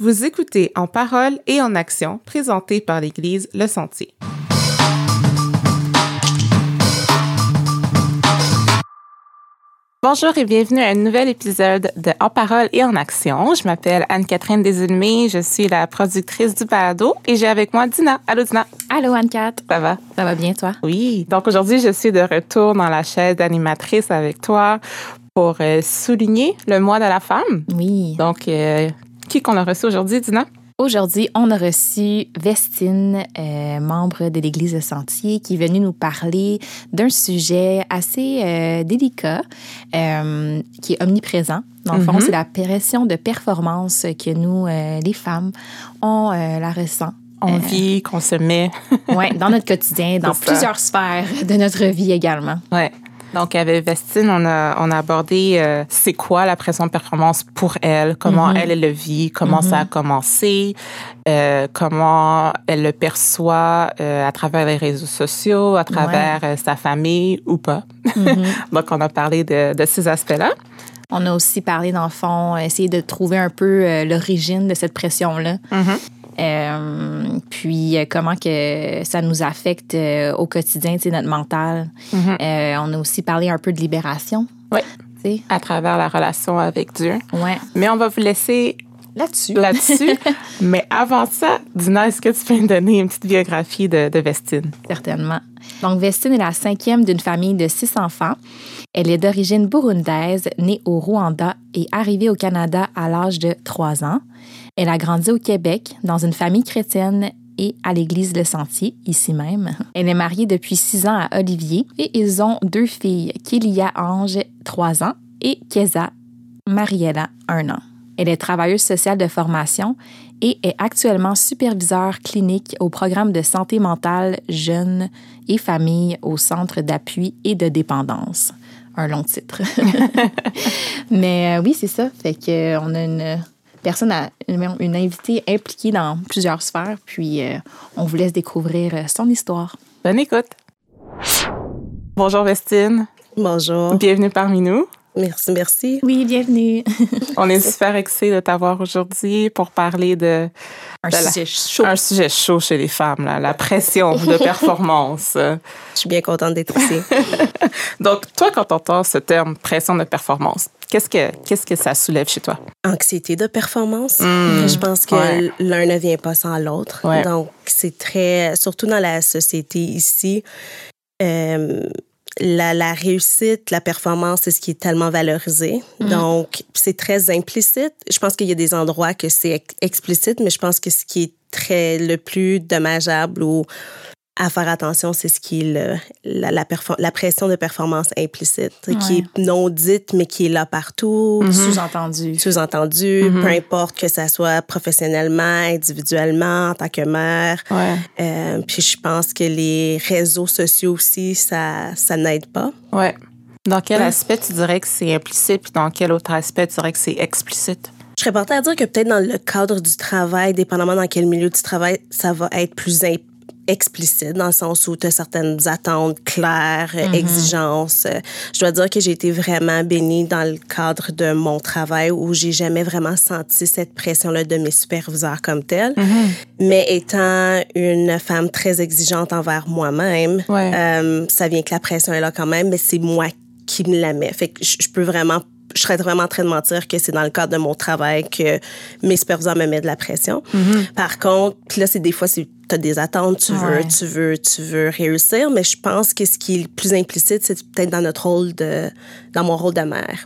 Vous écoutez En parole et en action, présenté par l'Église Le Sentier. Bonjour et bienvenue à un nouvel épisode de En parole et en action. Je m'appelle Anne-Catherine Desulmé, je suis la productrice du balado et j'ai avec moi Dina. Allô Dina. Allô Anne-Cat. Ça va? Ça va bien toi? Oui. Donc aujourd'hui, je suis de retour dans la chaise d'animatrice avec toi pour euh, souligner le mois de la femme. Oui. Donc, euh, qui qu'on a reçu aujourd'hui, Dina? Aujourd'hui, on a reçu Vestine, euh, membre de l'Église de Sentier, qui est venue nous parler d'un sujet assez euh, délicat, euh, qui est omniprésent. Dans le fond, Mhm. c'est la pression de performance que nous, les femmes, on la ressent. On vit, qu'on se met. Ouais, dans notre quotidien, dans plusieurs sphères de notre vie également. Ouais. Donc, avec Vestine, on a, on a abordé euh, c'est quoi la pression de performance pour elle, comment Mhm. elle, elle le vit, comment ça a commencé, euh, comment elle le perçoit euh, à travers les réseaux sociaux, à travers euh, sa famille ou pas? Mhm. Donc, on a parlé de, de ces aspects-là. On a aussi parlé, dans le fond, essayer de trouver un peu euh, l'origine de cette pression-là. Mhm. Euh, puis euh, comment que ça nous affecte euh, au quotidien, notre mental. Mhm. Euh, on a aussi parlé un peu de libération. Sais, À travers la relation avec Dieu. ouais. Mais on va vous laisser Là-dessus. là-dessus. Mais avant ça, Dina, est-ce que tu peux me donner une petite biographie de, de Vestine? Certainement. Donc, Vestine est la cinquième d'une famille de six enfants. Elle est d'origine burundaise, née au Rwanda et arrivée au Canada à l'âge de trois ans. Elle a grandi au Québec dans une famille chrétienne et à l'église Le Sentier, ici même. Elle est mariée depuis six ans à Olivier et ils ont deux filles, Kélia Ange, trois ans, et Keza Mariella, un an. Elle est travailleuse sociale de formation et est actuellement superviseur clinique au programme de santé mentale jeunes et familles au Centre d'appui et de dépendance. Un long titre. Mais euh, oui, c'est ça. Fait que euh, a une personne, à- une, invitée impliquée dans plusieurs sphères, puis euh, on vous laisse découvrir euh, son histoire. Bonne écoute. Bonjour Vestine, Bonjour. bienvenue parmi nous. Merci, merci. Oui, bienvenue. On est super excités de t'avoir aujourd'hui pour parler de Un de la- sujet chaud. un sujet chaud chez les femmes, là, la pression de performance. Je suis bien contente d'être ici. Donc, toi, quand tu entends ce terme pression de performance, qu'est-ce que, qu'est-ce que ça soulève chez toi? Anxiété de performance. Mm. Je pense que Ouais. l'un ne vient pas sans l'autre. Ouais. Donc, c'est très, surtout dans la société ici, euh, la, la réussite, la performance, c'est ce qui est tellement valorisé. Donc, c'est très implicite. Je pense qu'il y a des endroits que c'est ex- explicite, mais je pense que ce qui est très le plus dommageable ou à faire attention, c'est ce qui est le- la, la, la pression de performance implicite, qui est non dite, mais qui est là partout, Mhm. Sous-entendu. sous-entendu, Mhm. peu importe que ça soit professionnellement, individuellement, en tant que mère. Ouais. Euh, puis je pense que les réseaux sociaux aussi, ça, ça n'aide pas. Ouais. Dans quel Ouais. aspect tu dirais que c'est implicite, puis dans quel autre aspect tu dirais que c'est explicite? Je serais portée à dire que peut-être dans le cadre du travail, dépendamment dans quel milieu tu travailles, ça va être plus im- explicite dans le sens où tu as certaines attentes claires, euh, exigences. Je dois dire que j'ai été vraiment bénie dans le cadre de mon travail où j'ai jamais vraiment senti cette pression-là de mes superviseurs comme telle. Mais étant une femme très exigeante envers moi-même, Ouais. euh, ça vient que la pression est là quand même, mais c'est moi qui me la mets. Fait que je peux vraiment, je serais vraiment en train de mentir que c'est dans le cadre de mon travail que mes superviseurs me mettent de la pression. Par contre, là, c'est des fois, c'est t'as des attentes, tu veux, tu veux, tu veux réussir, mais je pense que ce qui est le plus implicite, c'est peut-être dans notre rôle de, dans mon rôle de mère.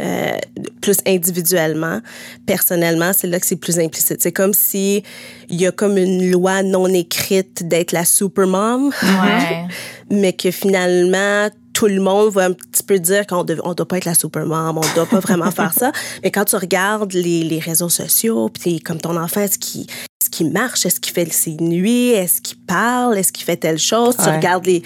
Euh, plus individuellement, personnellement, c'est là que c'est plus implicite. C'est comme si il y a comme une loi non écrite d'être la supermom, Ouais. mais que finalement tout le monde va un petit peu dire qu'on ne doit pas être la supermom, on doit pas vraiment faire ça. Mais quand tu regardes les, les réseaux sociaux, puis comme ton enfant, ce qui ce qu'il marche? Est-ce qu'il fait ses nuits? Est-ce qu'il parle? Est-ce qu'il fait telle chose? Tu regardes les,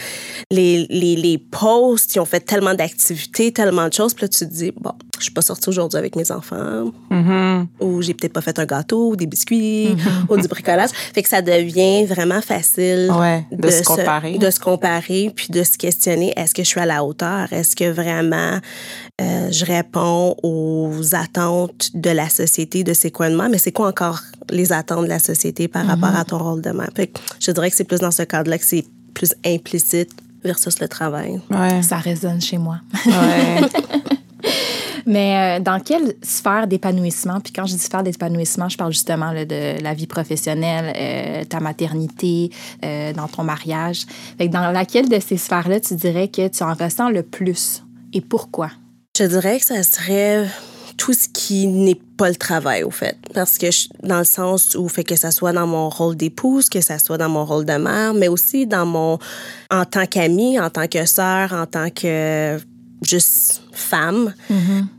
les, les, les posts, ils ont fait tellement d'activités, tellement de choses. Puis là, tu te dis, bon, je suis pas sortie aujourd'hui avec mes enfants. Mm-hmm. Ou j'ai peut-être pas fait un gâteau, ou des biscuits, ou du bricolage. Fait que ça devient vraiment facile Ouais, de se comparer. de se comparer, puis de se questionner, est-ce que je suis à la hauteur? Est-ce que vraiment euh, je réponds aux attentes de la société, de c'est quoi de moi? Mais c'est quoi encore les attentes de la société par rapport à ton rôle de mère? Fait que je dirais que c'est plus dans ce cadre-là que c'est plus implicite versus le travail. Ouais. Ça résonne chez moi. Ouais. Mais euh, dans quelle sphère d'épanouissement, puis quand je dis sphère d'épanouissement, je parle justement là, de la vie professionnelle, euh, ta maternité, euh, dans ton mariage. Fait que dans laquelle de ces sphères-là, tu dirais que tu en ressens le plus et pourquoi? Je dirais que ça serait tout ce qui n'est pas le travail, au fait. Parce que je- dans le sens où, fait que ça soit dans mon rôle d'épouse, que ça soit dans mon rôle de mère, mais aussi dans mon, en tant qu'amie, en tant que sœur, en tant que juste femme.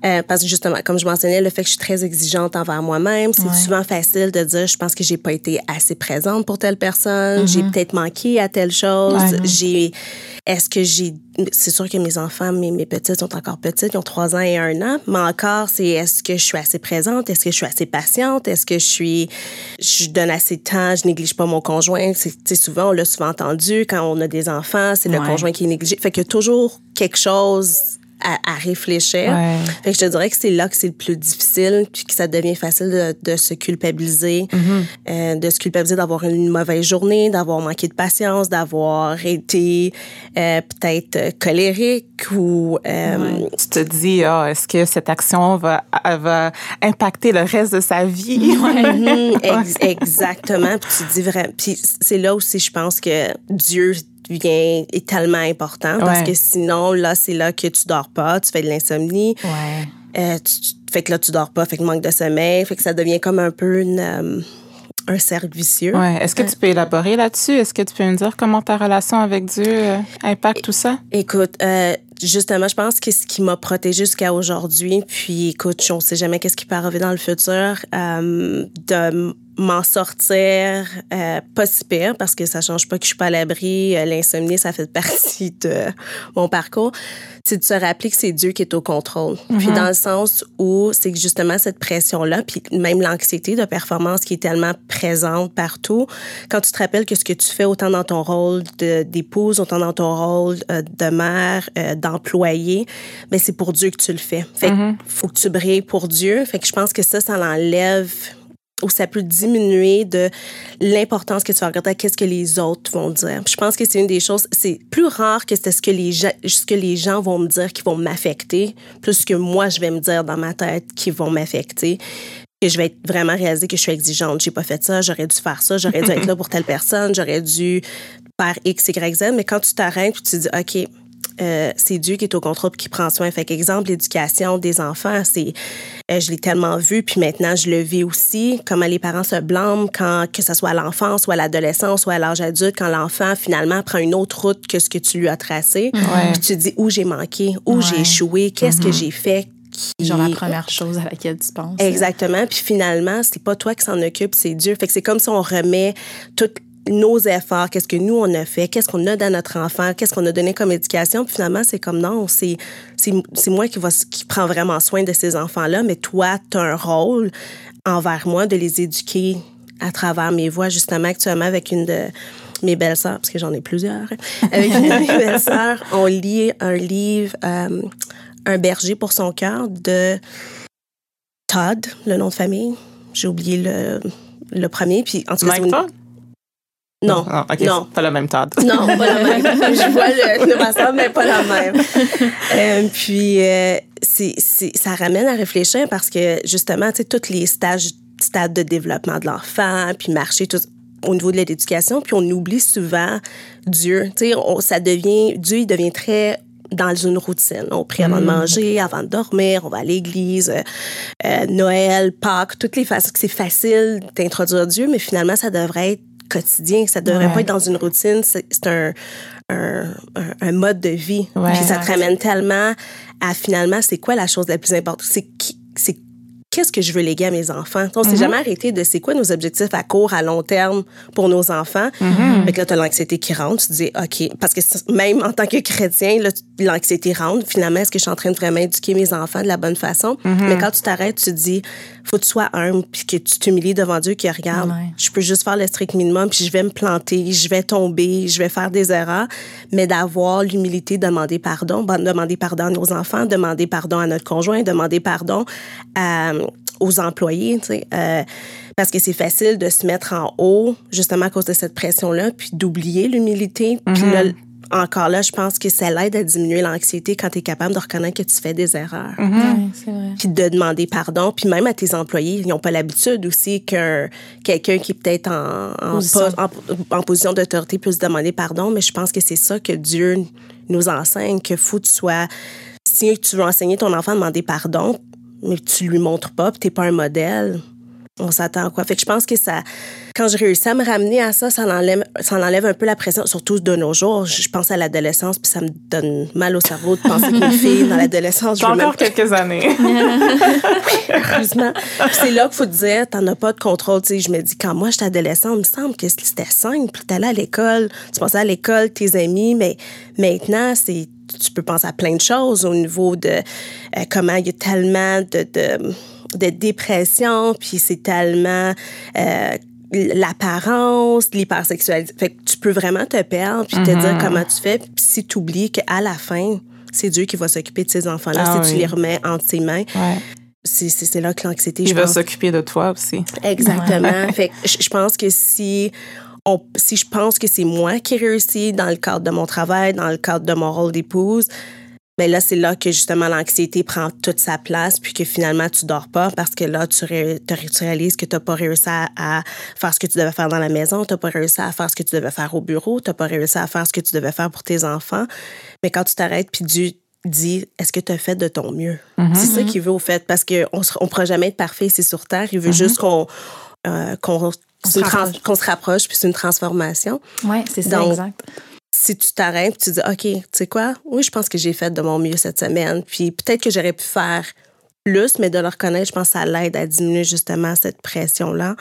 Euh, parce que justement, comme je mentionnais, le fait que je suis très exigeante envers moi-même, c'est Ouais. souvent facile de dire, je pense que j'ai pas été assez présente pour telle personne, j'ai peut-être manqué à telle chose, Ouais. j'ai, est-ce que j'ai, c'est sûr que mes enfants, mes, mes petites sont encore petites, ils ont trois ans et un an, mais encore, c'est est-ce que je suis assez présente, est-ce que je suis assez patiente, est-ce que je suis, je donne assez de temps, je néglige pas mon conjoint, c'est, souvent, on l'a souvent entendu, quand on a des enfants, c'est le Ouais. conjoint qui est négligé. Fait qu'il y a toujours quelque chose à, à réfléchir. Ouais. Fait que je te dirais que c'est là que c'est le plus difficile, puis que ça devient facile de, de se culpabiliser, euh, de se culpabiliser d'avoir une mauvaise journée, d'avoir manqué de patience, d'avoir été euh, peut-être euh, colérique ou euh, Tu te dis, ah, est-ce que cette action va, va impacter le reste de sa vie? Mhm, ex- exactement. Puis tu dis vraiment. Puis c'est là aussi, je pense que Dieu est tellement important parce Ouais. que sinon là c'est là que tu dors pas, tu fais de l'insomnie. Ouais. Euh, tu, tu- fait que là, tu dors pas, fait que manque de sommeil, fait que ça devient comme un peu une, euh, un cercle vicieux. Ouais. Est-ce que tu peux élaborer là-dessus? Est-ce que tu peux me dire comment ta relation avec Dieu euh, impacte tout ça? Écoute, euh, justement, je pense que ce qui m'a protégée jusqu'à aujourd'hui, puis écoute, on sait jamais qu'est-ce qui peut arriver dans le futur, euh, de m'en sortir euh, pas si pire parce que ça change pas que je suis pas à l'abri. Euh, L'insomnie, ça fait partie de mon parcours. C'est de se rappeler que c'est Dieu qui est au contrôle. Puis dans le sens où c'est justement cette pression-là, puis même l'anxiété de performance qui est tellement présente partout, quand tu te rappelles que ce que tu fais autant dans ton rôle d'épouse, autant dans ton rôle de mère, euh, d'employé, mais c'est pour Dieu que tu le fais. Fait que faut que tu brilles pour Dieu. Fait que je pense que ça, ça l'enlève ou ça peut diminuer de l'importance que tu vas regarder à qu'est-ce que les autres vont dire. Puis je pense que c'est une des choses, c'est plus rare que c'est ce que les gens, ce que les gens vont me dire qui vont m'affecter, plus que moi je vais me dire dans ma tête qui vont m'affecter. Que je vais être vraiment réaliser que je suis exigeante. J'ai pas fait ça, j'aurais dû faire ça, j'aurais dû être là pour telle personne, j'aurais dû faire X, Y, Z. Mais quand tu t'arrêtes tu te dis, OK, euh, c'est Dieu qui est au contrôle qui prend soin. Fait qu'exemple, l'éducation des enfants, c'est euh, je l'ai tellement vu puis maintenant je le vis aussi. Comment les parents se blâment quand que ce soit à l'enfance ou à l'adolescence ou à l'âge adulte, quand l'enfant finalement prend une autre route que ce que tu lui as tracé. Ouais. Puis tu te dis où j'ai manqué, où Ouais. j'ai échoué, qu'est-ce que j'ai fait. Qui... Genre la première chose à laquelle tu penses. Exactement. Puis finalement, c'est pas toi qui s'en occupe, c'est Dieu. Fait que c'est comme si on remet tous nos efforts, qu'est-ce que nous on a fait, qu'est-ce qu'on a dans notre enfant, qu'est-ce qu'on a donné comme éducation. Puis finalement, c'est comme non, c'est moi qui va qui prend vraiment soin de ces enfants-là, mais toi, tu as un rôle envers moi de les éduquer à travers mes voix justement actuellement avec une de mes belles-sœurs, parce que j'en ai plusieurs, avec une de mes belles-sœurs, on lit un livre, euh, Un berger pour son cœur de Todd, le nom de famille. J'ai oublié le, le premier. Puis, en tout cas, c'est Mike une- Todd? Non. Ah, non. pas le même Todd. Non, pas la même. Je vois le, le masseur, mais pas la même. Euh, puis, euh, c'est, c'est, ça ramène à réfléchir parce que, justement, tu sais, tous les stages, stades de développement de l'enfant, puis marcher, tout au niveau de l'éducation, puis on oublie souvent Dieu. Tu sais, ça devient, Dieu, il devient très dans une routine. On prie avant de manger, avant de dormir, on va à l'église, euh, euh, Noël, Pâques, toutes les façons que c'est facile d'introduire Dieu, mais finalement, ça devrait être quotidien. Ça devrait Ouais. pas être dans une routine. C'est un, un, un, un mode de vie. Ouais. Puis ça te ramène tellement à finalement, c'est quoi la chose la plus importante? C'est qui, c'est qu'est-ce que je veux léguer à mes enfants? On s'est jamais arrêté de c'est quoi nos objectifs à court, à long terme pour nos enfants. Fait que là, tu as l'anxiété qui rentre. Tu te dis, OK, parce que même en tant que chrétien, l'anxiété rentre. Finalement, est-ce que je suis en train de vraiment éduquer mes enfants de la bonne façon? Mais quand tu t'arrêtes, tu te dis, faut que tu sois humble, puis que tu t'humilies devant Dieu qui regarde. Je peux juste faire le strict minimum, puis je vais me planter, je vais tomber, je vais faire des erreurs, mais d'avoir l'humilité de demander pardon, demander pardon à nos enfants, demander pardon à notre conjoint, demander pardon à aux employés, tu sais, euh, parce que c'est facile de se mettre en haut justement à cause de cette pression-là, puis d'oublier l'humilité. Puis là, mm-hmm. Encore là, je pense que ça l'aide à diminuer l'anxiété quand tu es capable de reconnaître que tu fais des erreurs. Mm-hmm. Puis de demander pardon. Puis même à tes employés, ils n'ont pas l'habitude aussi qu'un quelqu'un qui est peut-être en, en, position, en, position d'autorité puisse demander pardon. Mais je pense que c'est ça que Dieu nous enseigne, que faut que tu sois... Si tu veux enseigner ton enfant à demander pardon, mais tu lui montres pas, puis t'es pas un modèle, on s'attend à quoi? Fait que je pense que ça, quand j'ai réussi à me ramener à ça, ça enlève, ça enlève un peu la pression, surtout de nos jours. Je pense à l'adolescence, puis ça me donne mal au cerveau de penser qu'une fille dans l'adolescence. J'ai encore quelques années. heureusement. c'est là qu'il faut te dire, t'en as pas de contrôle. sais, je me dis, quand moi j'étais adolescente, il me semble que c'était simple. T'allais à l'école, tu pensais à l'école, tes amis, mais maintenant, c'est tu peux penser à plein de choses au niveau de euh, comment il y a tellement de, de, de dépression, puis c'est tellement euh, l'apparence, l'hypersexualité. Fait que tu peux vraiment te perdre, puis te dire mm-hmm. comment tu fais, puis si tu oublies qu'à la fin, c'est Dieu qui va s'occuper de ces enfants-là ah si tu les remets entre ses mains. C'est là que l'anxiété, Il va s'occuper de toi aussi. Exactement. fait que je pense que si si je pense que c'est moi qui réussis dans le cadre de mon travail, dans le cadre de mon rôle d'épouse, ben là, c'est là que justement l'anxiété prend toute sa place, puis que finalement, tu dors pas parce que là, tu, réalises que tu n'as pas réussi à, faire ce que tu devais faire dans la maison, tu n'as pas réussi à faire ce que tu devais faire au bureau, tu n'as pas réussi à faire ce que tu devais faire pour tes enfants. Mais quand tu t'arrêtes, puis Dieu dit est-ce que tu as fait de ton mieux? Mm-hmm. C'est ça qu'il veut, au fait, parce qu'on ne pourra jamais être parfait ici sur Terre. Il veut mm-hmm. juste qu'on euh, qu'on qu'on se rapproche, puis c'est une transformation. Oui, c'est ça, exact. Si tu t'arrêtes, tu dis, OK, tu sais quoi? Oui, je pense que j'ai fait de mon mieux cette semaine. Puis peut-être que j'aurais pu faire plus, mais de le reconnaître, je pense que ça l'aide à diminuer justement cette pression-là.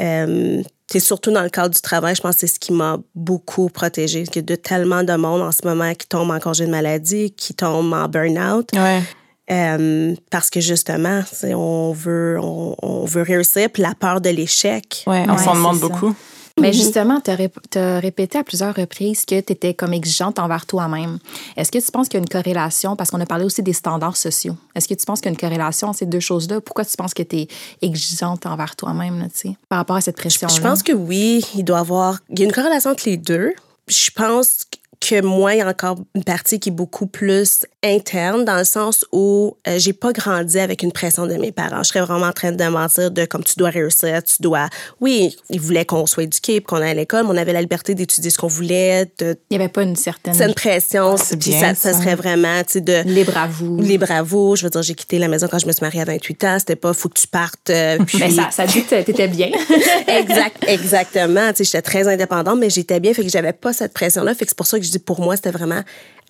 Euh, c'est surtout dans le cadre du travail, je pense que c'est ce qui m'a beaucoup protégée. Il y a de tellement de monde en ce moment qui tombe en congé de maladie, qui tombe en burn-out. Ouais. Euh, parce que justement, on veut, on, veut réussir, puis la peur de l'échec. On s'en demande beaucoup. Mais justement, tu as, répété à plusieurs reprises que tu étais comme exigeante envers toi-même. Est-ce que tu penses qu'il y a une corrélation, parce qu'on a parlé aussi des standards sociaux, est-ce que tu penses qu'il y a une corrélation entre ces deux choses-là? Pourquoi tu penses que tu es exigeante envers toi-même par rapport à cette pression-là? Je pense que oui, il doit y avoir... Il y a une corrélation entre les deux. Je pense que moi, il y a encore une partie qui est beaucoup plus interne, dans le sens où euh, j'ai pas grandi avec une pression de mes parents. Je serais vraiment en train de mentir de comme tu dois réussir, tu dois. Oui, ils voulaient qu'on soit éduqué, qu'on aille à l'école, mais on avait la liberté d'étudier ce qu'on voulait. De... Il y avait pas une certaine. C'est une pression, puis ça, ça, serait vraiment, tu sais, de. Libre à vous. Libre à vous. Je veux dire, j'ai quitté la maison quand je me suis mariée à 28 ans. C'était pas, faut que tu partes. Euh, puis... mais ça, ça dit que t'étais bien. exact, exactement. Tu sais, j'étais très indépendante, mais j'étais bien, fait que j'avais pas cette pression-là. Fait que c'est pour ça que je dis, pour moi, c'était vraiment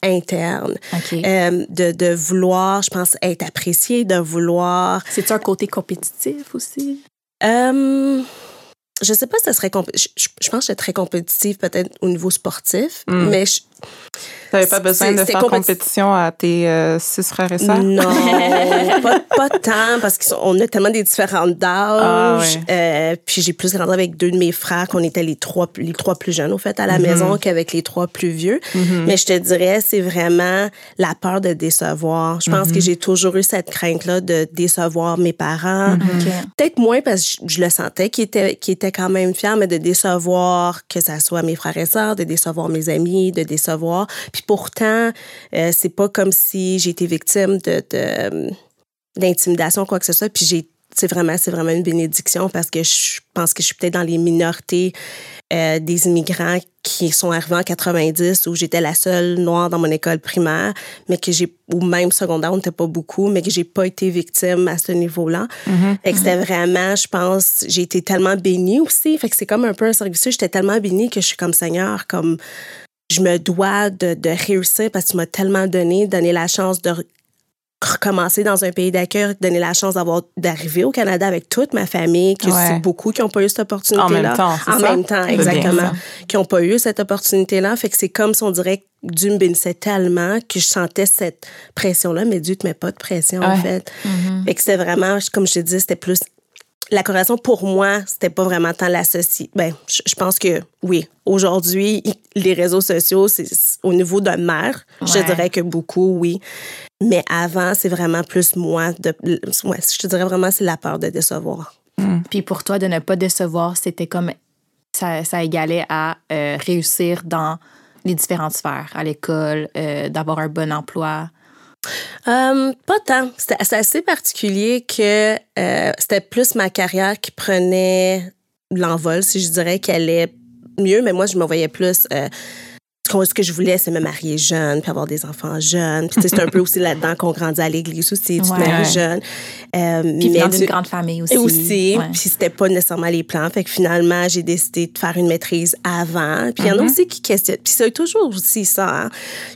interne. Euh, de, de, vouloir, je pense, être apprécié, de vouloir... C'est-tu un côté compétitif aussi? Euh, je sais pas si ça serait... Je, je, pense que j'étais très compétitive peut-être au niveau sportif, hmm. mais je, tu n'avais pas besoin de faire compétition à tes euh, six frères et sœurs? Non, pas, pas, tant, parce qu'on a tellement des différentes d'âge. Ah, euh, puis j'ai plus grandi avec deux de mes frères, qu'on était les trois, les trois plus jeunes, au fait, à la mm-hmm. maison, qu'avec les trois plus vieux. Mm-hmm. Mais je te dirais, c'est vraiment la peur de décevoir. Je pense que mm-hmm. j'ai toujours eu cette crainte-là de décevoir mes parents. Peut-être moins parce que je, le sentais qu'ils étaient, qu étaient quand même fiers, mais de décevoir que ça soit mes frères et sœurs, de décevoir mes amis, de décevoir. Puis pourtant, euh, c'est pas comme si j'ai été victime de, d'intimidation, quoi que ce soit. Puis j'ai c'est vraiment, c'est vraiment une bénédiction parce que je pense que je suis peut-être dans les minorités euh, des immigrants qui sont arrivés en 90 où j'étais la seule noire dans mon école primaire, mais que j'ai, ou même secondaire, on n'était pas beaucoup, mais que j'ai pas été victime à ce niveau-là. Mm-hmm. Fait que c'était vraiment, je pense, j'ai été tellement bénie aussi. Fait que c'est comme un peu un service. J'étais tellement bénie que je suis comme Seigneur, comme je me dois de, de réussir parce que tu m'as tellement donné, donné la chance de recommencer dans un pays d'accueil, donner la chance d'avoir d'arriver au Canada avec toute ma famille, que c'est beaucoup qui n'ont pas eu cette opportunité-là. En même temps, En même temps, exactement. Qui n'ont pas eu cette opportunité-là. Fait que c'est comme si on dirait que Dieu me bénissait tellement que je sentais cette pression-là, mais Dieu te met pas de pression, en fait. Mm-hmm. Fait que c'était vraiment, comme je te dis, c'était plus la corrélation pour moi, c'était pas vraiment tant l'associer. Ben, je, pense que oui. Aujourd'hui, les réseaux sociaux, c'est au niveau de mère, je dirais que beaucoup, oui. Mais avant, c'est vraiment plus moi. De, ouais, je te dirais vraiment, c'est la peur de décevoir. Hmm. Puis pour toi, de ne pas décevoir, c'était comme ça, ça égalait à euh, réussir dans les différentes sphères, à l'école, euh, d'avoir un bon emploi. Euh, pas tant. C'était assez particulier que c'était plus ma carrière qui prenait l'envol, si je dirais qu'elle allait mieux, mais moi, je me voyais plus ce que je voulais, c'est me marier jeune, puis avoir des enfants jeunes? Puis c'est un peu aussi là-dedans qu'on grandit à l'église aussi, tu te maries jeune. Euh, puis mais d'une grande famille aussi. Aussi, puis c'était pas nécessairement les plans. Fait que finalement, j'ai décidé de faire une maîtrise avant. Puis il y en a mm-hmm. aussi qui questionnent. Puis c'est toujours aussi ça. Hein.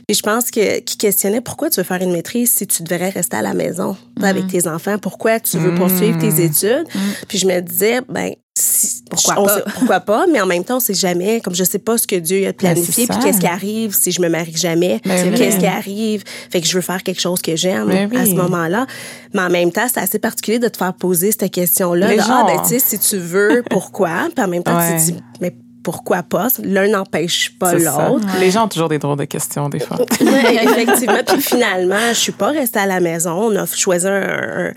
Puis je pense que qui questionnaient pourquoi tu veux faire une maîtrise si tu devrais rester à la maison avec mm-hmm. tes enfants? Pourquoi tu veux poursuivre tes études? Puis je me disais, ben pourquoi pas? pourquoi pas, mais en même temps, on sait jamais, comme je sais pas ce que Dieu a ben, planifié, puis qu'est-ce qui arrive si je me marie jamais, ben qu'est-ce qui arrive. Fait que je veux faire quelque chose que j'aime ben à ce moment-là. Mais en même temps, c'est assez particulier de te faire poser cette question-là. ah, ben, tu sais, si tu veux, pourquoi? Puis en même temps, tu te dis, mais pourquoi pas? L'un n'empêche pas l'autre. Les gens ont toujours des drôles de questions, des fois. oui, effectivement. Puis finalement, je suis pas restée à la maison. On a choisi un, un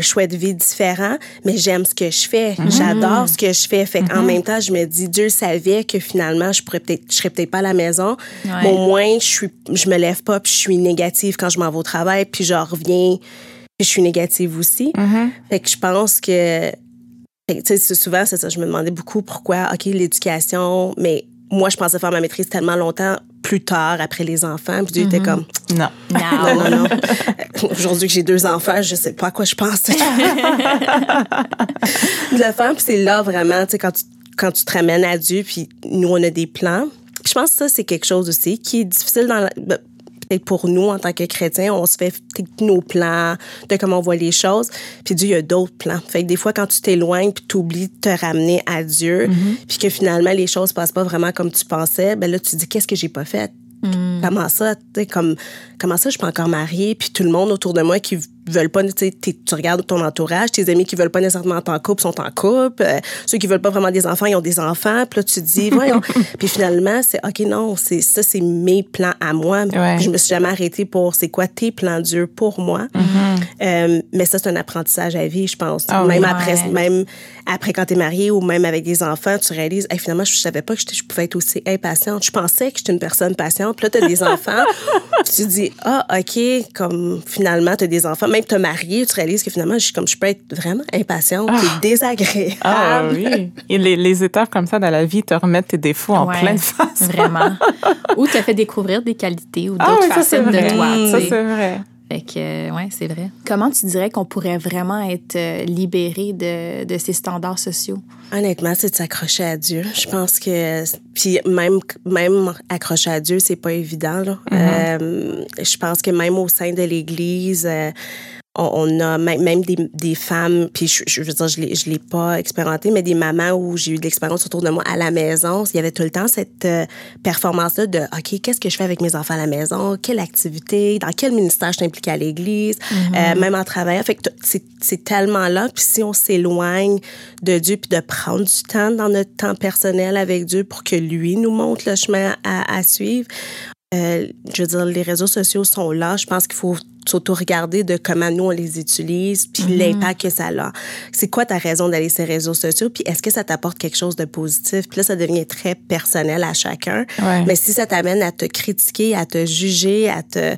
choix de vie différent, mais j'aime ce que je fais. Mhm. J'adore ce que je fais. Fait qu'en mhm. même temps, je me dis, Dieu savait que finalement, je pourrais peut-être, je serais peut-être pas à la maison. Mais au moins, je suis, je me lève pas puis je suis négative quand je m'en vais au travail puis je reviens puis je suis négative aussi. Mhm. Fait que je pense que, tu sais, souvent, c'est ça. Je me demandais beaucoup pourquoi, OK, l'éducation, mais moi, je pensais faire ma maîtrise tellement longtemps plus tard, après les enfants. Puis Dieu était comme... Non. Non, non, non. Aujourd'hui que j'ai deux enfants, je sais pas à quoi je pense. le faire, puis c'est là vraiment, tu sais, quand tu, quand tu te ramènes à Dieu, puis nous, on a des plans. je pense que ça, c'est quelque chose aussi qui est difficile dans la, ben, peut-être pour nous, en tant que chrétiens, on se fait nos plans de comment on voit les choses. Puis Dieu, il y a d'autres plans. Fait que des fois, quand tu t'éloignes puis tu oublies de te ramener à Dieu, mm-hmm. puis que finalement, les choses passent pas vraiment comme tu pensais, ben là, tu te dis, qu'est-ce que j'ai pas fait? Mm. Comment ça, tu comme, comment ça, je suis pas encore mariée, puis tout le monde autour de moi qui veulent pas, tu tu regardes ton entourage, tes amis qui veulent pas nécessairement être en couple sont en couple, euh, ceux qui veulent pas vraiment des enfants, ils ont des enfants, puis là, tu te dis, voyons. puis finalement, c'est, OK, non, c'est ça, c'est mes plans à moi. Je me suis jamais arrêtée pour, c'est quoi tes plans Dieu pour moi. Mm-hmm. Euh, mais ça, c'est un apprentissage à vie, je pense. Ah même après, même après quand t'es mariée ou même avec des enfants, tu réalises, finalement, je savais pas que je pouvais être aussi impatiente. Je pensais que j'étais une personne patiente. Puis là, t'as des enfants. tu te dis, ah, OK, comme finalement, t'as des enfants même te marier, tu réalises que finalement, je, comme je peux être vraiment impatiente et ah. désagréable. Ah oui. Et les, les, étapes comme ça dans la vie te remettent tes défauts en pleine face. Vraiment. ou te fait découvrir des qualités ou ah d'autres facettes de toi. Ça, c'est vrai. Fait que, ouais, c'est vrai. Comment tu dirais qu'on pourrait vraiment être euh, libéré de, de ces standards sociaux? Honnêtement, c'est de s'accrocher à Dieu. Je pense que, puis même, même accrocher à Dieu, c'est pas évident. Là. Mm-hmm. euh, je pense que même au sein de l'Église, euh, on, a même des, des femmes, puis je, je, veux dire, je ne l'ai pas expérimenté, mais des mamans où j'ai eu de l'expérience autour de moi à la maison. Il y avait tout le temps cette euh, performance-là de OK, qu'est-ce que je fais avec mes enfants à la maison? Quelle activité? Dans quel ministère je t'implique à l'église? Mm-hmm. Euh, même en travaillant. Fait que c'est tellement là. Puis si on s'éloigne de Dieu, puis de prendre du temps dans notre temps personnel avec Dieu pour que lui nous montre le chemin à, à suivre, euh, je veux dire, les réseaux sociaux sont là. Je pense qu'il faut s'auto-regarder de comment nous, on les utilise, puis mm-hmm. l'impact que ça a. C'est quoi ta raison d'aller sur les réseaux sociaux, puis est-ce que ça t'apporte quelque chose de positif? Puis là, ça devient très personnel à chacun. Mais si ça t'amène à te critiquer, à te juger, à te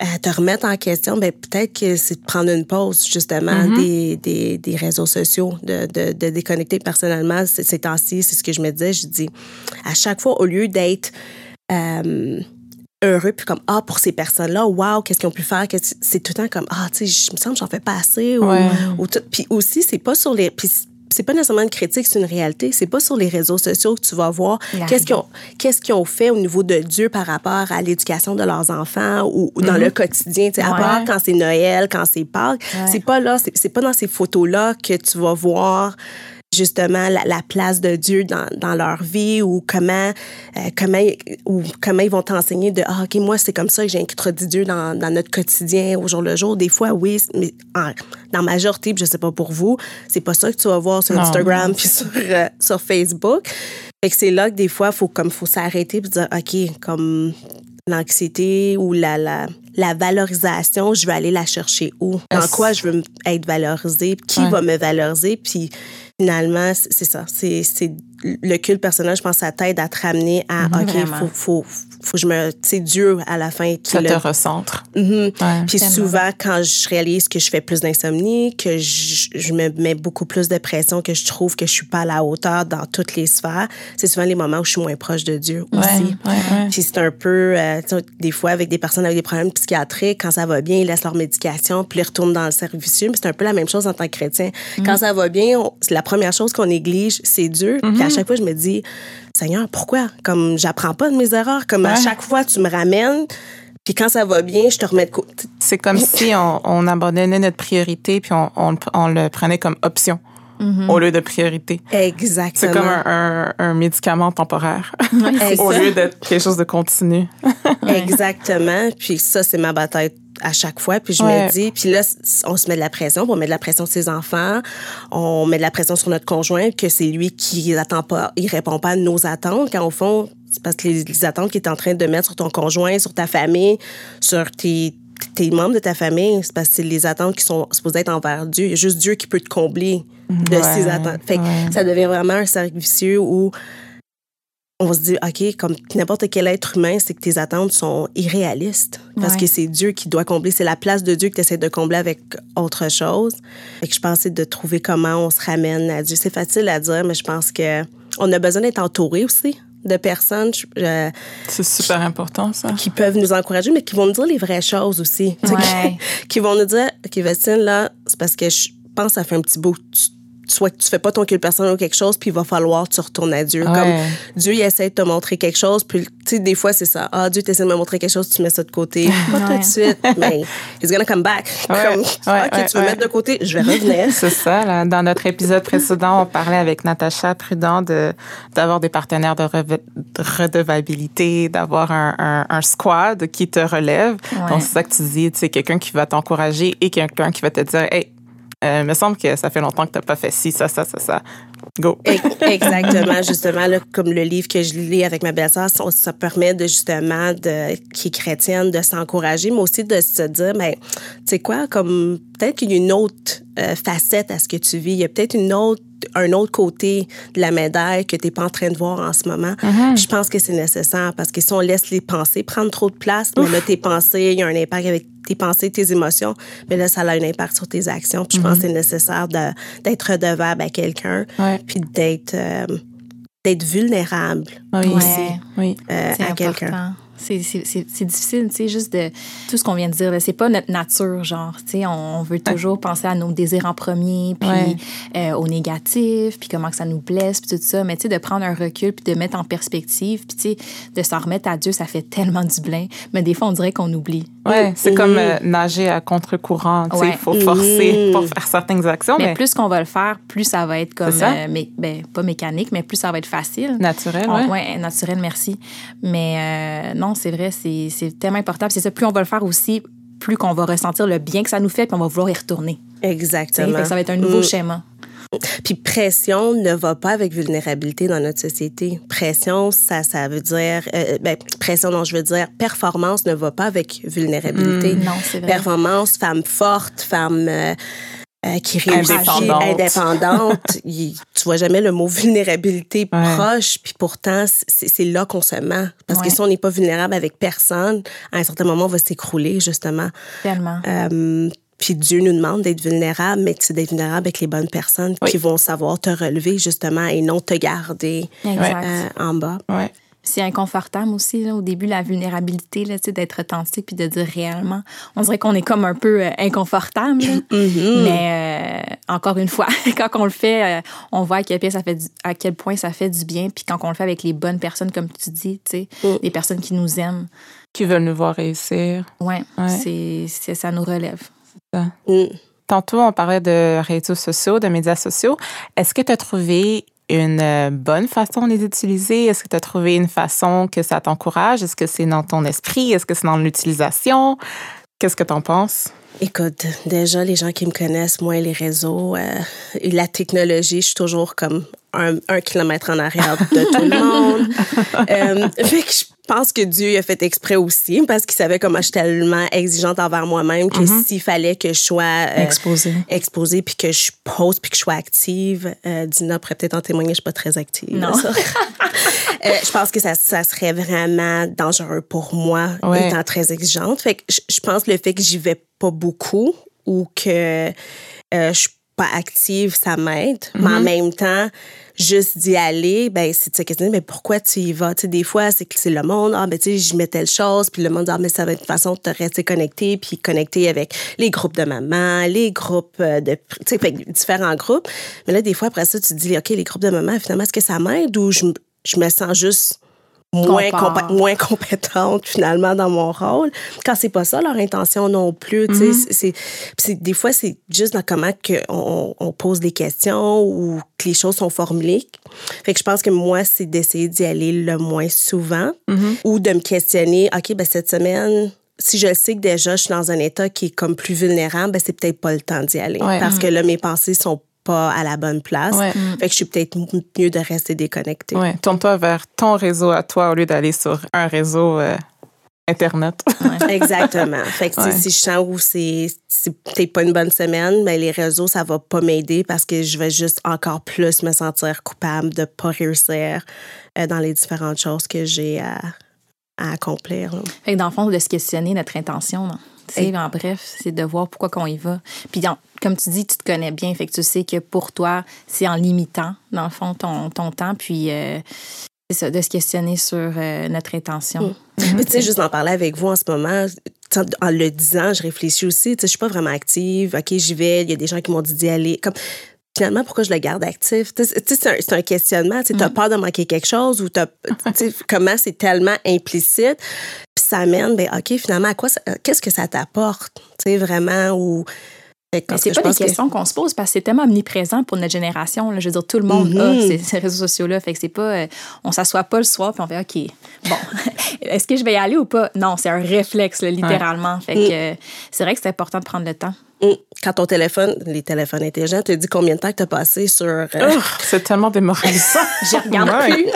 à te remettre en question, ben peut-être que c'est de prendre une pause justement mm-hmm. des, des, des, réseaux sociaux, de, de, de déconnecter personnellement ces temps-ci. C'est ce que je me disais. Je dis à chaque fois, au lieu d'être euh, heureux puis comme ah pour ces personnes là waouh qu'est-ce qu'ils ont pu faire c'est tout le temps comme ah tu sais je me sens que j'en fais pas assez ou, puis aussi c'est pas sur les puis c'est pas nécessairement une critique, c'est une réalité. C'est pas sur les réseaux sociaux que tu vas voir qu'est-ce qu'ils ont, qu'est-ce qu'ils ont fait au niveau de Dieu par rapport à l'éducation de leurs enfants ou, ou dans le quotidien. tu sais, À Ouais. part quand c'est Noël, quand c'est Pâques, Ouais. c'est pas là, c'est, c'est pas dans ces photos-là que tu vas voir justement la, la place de Dieu dans, dans leur vie ou comment euh, comment ou comment ils vont t'enseigner de ah ok moi c'est comme ça que j'introduis Dieu dans, dans notre quotidien au jour le jour des fois oui mais en- dans la majorité puis je sais pas pour vous c'est pas ça que tu vas voir sur Non. Instagram puis sur euh, sur Facebook fait que c'est là que des fois faut comme faut s'arrêter puis dire ok comme l'anxiété ou la, la, la valorisation, je vais aller la chercher où? Dans quoi je veux être valorisée? Qui Ouais. va me valoriser? Puis finalement, c'est ça. C'est c'est le culte personnel, je pense, ça t'aide à te ramener à, OK, Vraiment. faut, faut, faut que je me... C'est Dieu à la fin qui Ça le te recentre. Mhm. Ouais. Puis souvent, quand je réalise que je fais plus d'insomnie, que je, je me mets beaucoup plus de pression, que je trouve que je suis pas à la hauteur dans toutes les sphères, c'est souvent les moments où je suis moins proche de Dieu aussi. ouais, ouais. Puis c'est un peu, euh, des fois, avec des personnes avec des problèmes psychiatriques, quand ça va bien, ils laissent leur médication, puis ils retournent dans le vicieux. Mais c'est un peu la même chose en tant que chrétien. Quand ça va bien, on- la première chose qu'on néglige, c'est Dieu. Puis à chaque fois, je me dis, Seigneur, pourquoi? Comme j'apprends pas de mes erreurs. Comme à chaque fois, tu me ramènes. Puis quand ça va bien, je te remets de côté. C'est comme si on, on abandonnait notre priorité puis on, on, le- on le prenait comme option au lieu de priorité. Exactement. C'est comme un, un, un médicament temporaire au lieu d'être quelque chose de continu. Exactement. Puis ça, c'est ma bataille à chaque fois. Puis je Ouais. me dis, puis là, on se met de la pression. On met de la pression sur ses enfants. On met de la pression sur notre conjoint, que c'est lui qui attend pas, il répond pas à nos attentes. Quand au fond, c'est parce que les, les attentes qu'il est en train de mettre sur ton conjoint, sur ta famille, sur tes tes membres de ta famille, c'est parce que c'est les attentes qui sont supposées être envers Dieu. Il y a juste Dieu qui peut te combler de Ouais, ces attentes. Fait que ouais. ça devient vraiment un cercle vicieux où on se dit, OK, comme n'importe quel être humain, c'est que tes attentes sont irréalistes. Parce Ouais. que c'est Dieu qui doit combler. C'est la place de Dieu que tu essaies de combler avec autre chose. Fait que je pensais de trouver comment on se ramène à Dieu. C'est facile à dire, mais je pense que on a besoin d'être entouré aussi de personnes euh, C'est super important, ça. qui peuvent nous encourager, mais qui vont nous dire les vraies choses aussi. Ouais. qui, qui vont nous dire, OK, Vestine, là, c'est parce que je pense que ça fait un petit bout que tu soit que tu fais pas ton culte personnel ou quelque chose, puis il va falloir que tu retournes à Dieu. Ouais. Comme Dieu, il essaie de te montrer quelque chose, puis tu sais, des fois, c'est ça. Ah, Dieu t'essaie de me montrer quelque chose, tu mets ça de côté. Pas tout Ouais. de suite, mais he's gonna come back. Ouais. Comme, Ouais, OK, tu veux mettre de côté, je vais revenir. C'est ça. Là. Dans notre épisode précédent, on parlait avec Natacha Prudent de d'avoir des partenaires de, redevabilité, d'avoir un, un, un squad qui te relève. Donc, c'est ça que tu dis, c'est quelqu'un qui va t'encourager et quelqu'un qui va te dire, hey, euh, me semble que ça fait longtemps que tu n'as pas fait ci, ça, ça, ça, ça. Go. Ex- Exactement, justement, là, comme le livre que je lis avec ma belle-sœur, ça, ça permet de justement, de, qui est chrétienne, de s'encourager, mais aussi de se dire, mais tu sais quoi, comme peut-être qu'il y a une autre euh, facette à ce que tu vis, il y a peut-être une autre un autre côté de la médaille que tu n'es pas en train de voir en ce moment. Puis Je pense que c'est nécessaire parce que si on laisse les pensées prendre trop de place, mais là, tes pensées, il y a un impact avec tes pensées, tes émotions, mais là, ça a un impact sur tes actions. Puis je pense que c'est nécessaire de- d'être redevable à quelqu'un Ouais. Puis d'être euh, d'être vulnérable Oui. Aussi Oui. euh, C'est à quelqu'un. C'est, c'est, c'est, c'est difficile, tu sais, juste de tout ce qu'on vient de dire. là. C'est pas notre nature, genre, tu sais, on, on veut toujours penser à nos désirs en premier, puis Ouais. euh, au négatif, puis comment que ça nous blesse, puis tout ça. Mais tu sais, de prendre un recul, puis de mettre en perspective, puis tu sais, de s'en remettre à Dieu, ça fait tellement du bien. Mais des fois, on dirait qu'on oublie. Ouais, c'est comme euh, nager à contre-courant. Ouais. Il faut forcer pour faire certaines actions, Mais mais, plus qu'on va le faire, plus ça va être comme, euh, mais, ben, pas mécanique, mais plus ça va être facile. naturel. On- Ouais. naturel, merci. Mais euh, non, c'est vrai, c'est tellement important. C'est ça, plus on va le faire aussi, plus qu'on va ressentir le bien que ça nous fait, puis on va vouloir y retourner. Exactement. fait que ça va être un nouveau Mm. schéma. Puis pression ne va pas avec vulnérabilité dans notre société. Pression, ça, ça veut dire... euh, ben, pression, non, je veux dire performance ne va pas avec vulnérabilité. Mm, non, c'est vrai. Performance, femme forte, femme... euh, euh, qui réussit, Indépendante. indépendante. Il- tu vois jamais le mot vulnérabilité Ouais. proche, puis pourtant, c'est c'est là qu'on se ment. Parce Ouais. que si on n'est pas vulnérable avec personne, à un certain moment, on va s'écrouler, justement. Tellement. Puis Dieu nous demande d'être vulnérable, mais c'est d'être vulnérable avec les bonnes personnes Oui. qui vont savoir te relever, justement, et non te garder euh, en bas. Ouais. c'est inconfortable aussi, là, au début, la vulnérabilité, là, d'être authentique puis de dire réellement. On dirait qu'on est comme un peu euh, inconfortable. Mm-hmm. Mais euh, encore une fois, quand on le fait, euh, on voit à quel, point ça fait à quel point ça fait du bien. Puis quand on le fait avec les bonnes personnes, comme tu dis, tu sais, mm. les personnes qui nous aiment. Qui veulent nous voir réussir. Ouais, ouais. c'est ça nous relève. Mm. Tantôt, on parlait de réseaux sociaux, de médias sociaux. Est-ce que tu as trouvé une euh, bonne façon de les utiliser? Est-ce que tu as trouvé une façon que ça t'encourage? Est-ce que c'est dans ton esprit? Est-ce que c'est dans l'utilisation? Qu'est-ce que tu en penses? Écoute, déjà, les gens qui me connaissent, moi, les réseaux, euh, la technologie, je suis toujours comme un, kilomètre en arrière de tout le monde. euh, fait que je pense que Dieu a fait exprès aussi parce qu'il savait comment je suis tellement exigeante envers moi-même que mm-hmm. s'il fallait que je sois euh, exposée, exposée puis que je pose puis que je sois active, euh, Dina pourrait peut-être en témoigner, je suis pas très active. Non. euh, je pense que ça, ça, serait vraiment dangereux pour moi étant très exigeante. Fait que je, je pense que le fait que j'y vais pas beaucoup ou que euh, je suis pas active, ça m'aide. Mais en mm-hmm. même temps, juste d'y aller, ben c'est de se mais pourquoi tu y vas? Tu sais, des fois, c'est que c'est le monde, ah, ben tu sais, j'y mets telle chose, puis le monde dit, ah, mais ça va être une façon de te rester connecté, puis connecté avec les groupes de maman, les groupes euh, de, tu sais, différents groupes. Mais là, des fois, après ça, tu te dis, OK, les groupes de maman, finalement, est-ce que ça m'aide ou je, je me sens juste moins, moins compétente finalement dans mon rôle quand c'est pas ça leur intention non plus tu sais mm-hmm. c'est des fois c'est juste dans comment que on, on, pose des questions ou que les choses sont formulées fait que je pense que moi c'est d'essayer d'y aller le moins souvent mm-hmm. ou de me questionner ok ben cette semaine si je sais que déjà je suis dans un état qui est comme plus vulnérable, ben c'est peut-être pas le temps d'y aller parce mm-hmm. que là mes pensées sont pas à la bonne place. Fait que je suis peut-être mieux de rester déconnectée. Ouais. Tourne-toi vers ton réseau à toi au lieu d'aller sur un réseau euh, Internet. Exactement. Fait que si je sens où c'est peut-être pas une bonne semaine, mais ben, les réseaux, ça va pas m'aider parce que je vais juste encore plus me sentir coupable de pas réussir euh, dans les différentes choses que j'ai à, à accomplir. Fait que dans le fond, de se questionner notre intention. En bref, c'est de voir pourquoi qu'on y va. Puis, comme tu dis, tu te connais bien, fait que tu sais que pour toi, c'est en limitant, dans le fond, ton, ton temps. Puis, euh, c'est ça, de se questionner sur euh, notre intention. Mm. Mm-hmm. tu sais, juste en parler avec vous en ce moment, en le disant, je réfléchis aussi. Tu sais, je suis pas vraiment active. OK, j'y vais. Il y a des gens qui m'ont dit d'y aller. Comme, finalement, pourquoi je le garde actif? C'est un, un, questionnement. Tu as mm. peur de manquer quelque chose ou comment c'est tellement implicite. Puis ça amène, ben, OK, finalement, à quoi, qu'est-ce que ça t'apporte? Tu sais, vraiment, ou c'est pas des questions qu'on se pose parce que c'est tellement omniprésent pour notre génération. Là. Je veux dire, tout le monde a mm-hmm. ces, réseaux sociaux-là. Fait que c'est pas. Euh, on s'assoit pas le soir puis on fait OK, bon, est-ce que je vais y aller ou pas? Non, c'est un réflexe, littéralement. Fait que mm. c'est vrai que c'est important de prendre le temps. Mm. Quand ton téléphone, les téléphones intelligents, te dit combien de temps que tu as passé sur. Euh, oh, c'est tellement démoralisant. je regarde plus.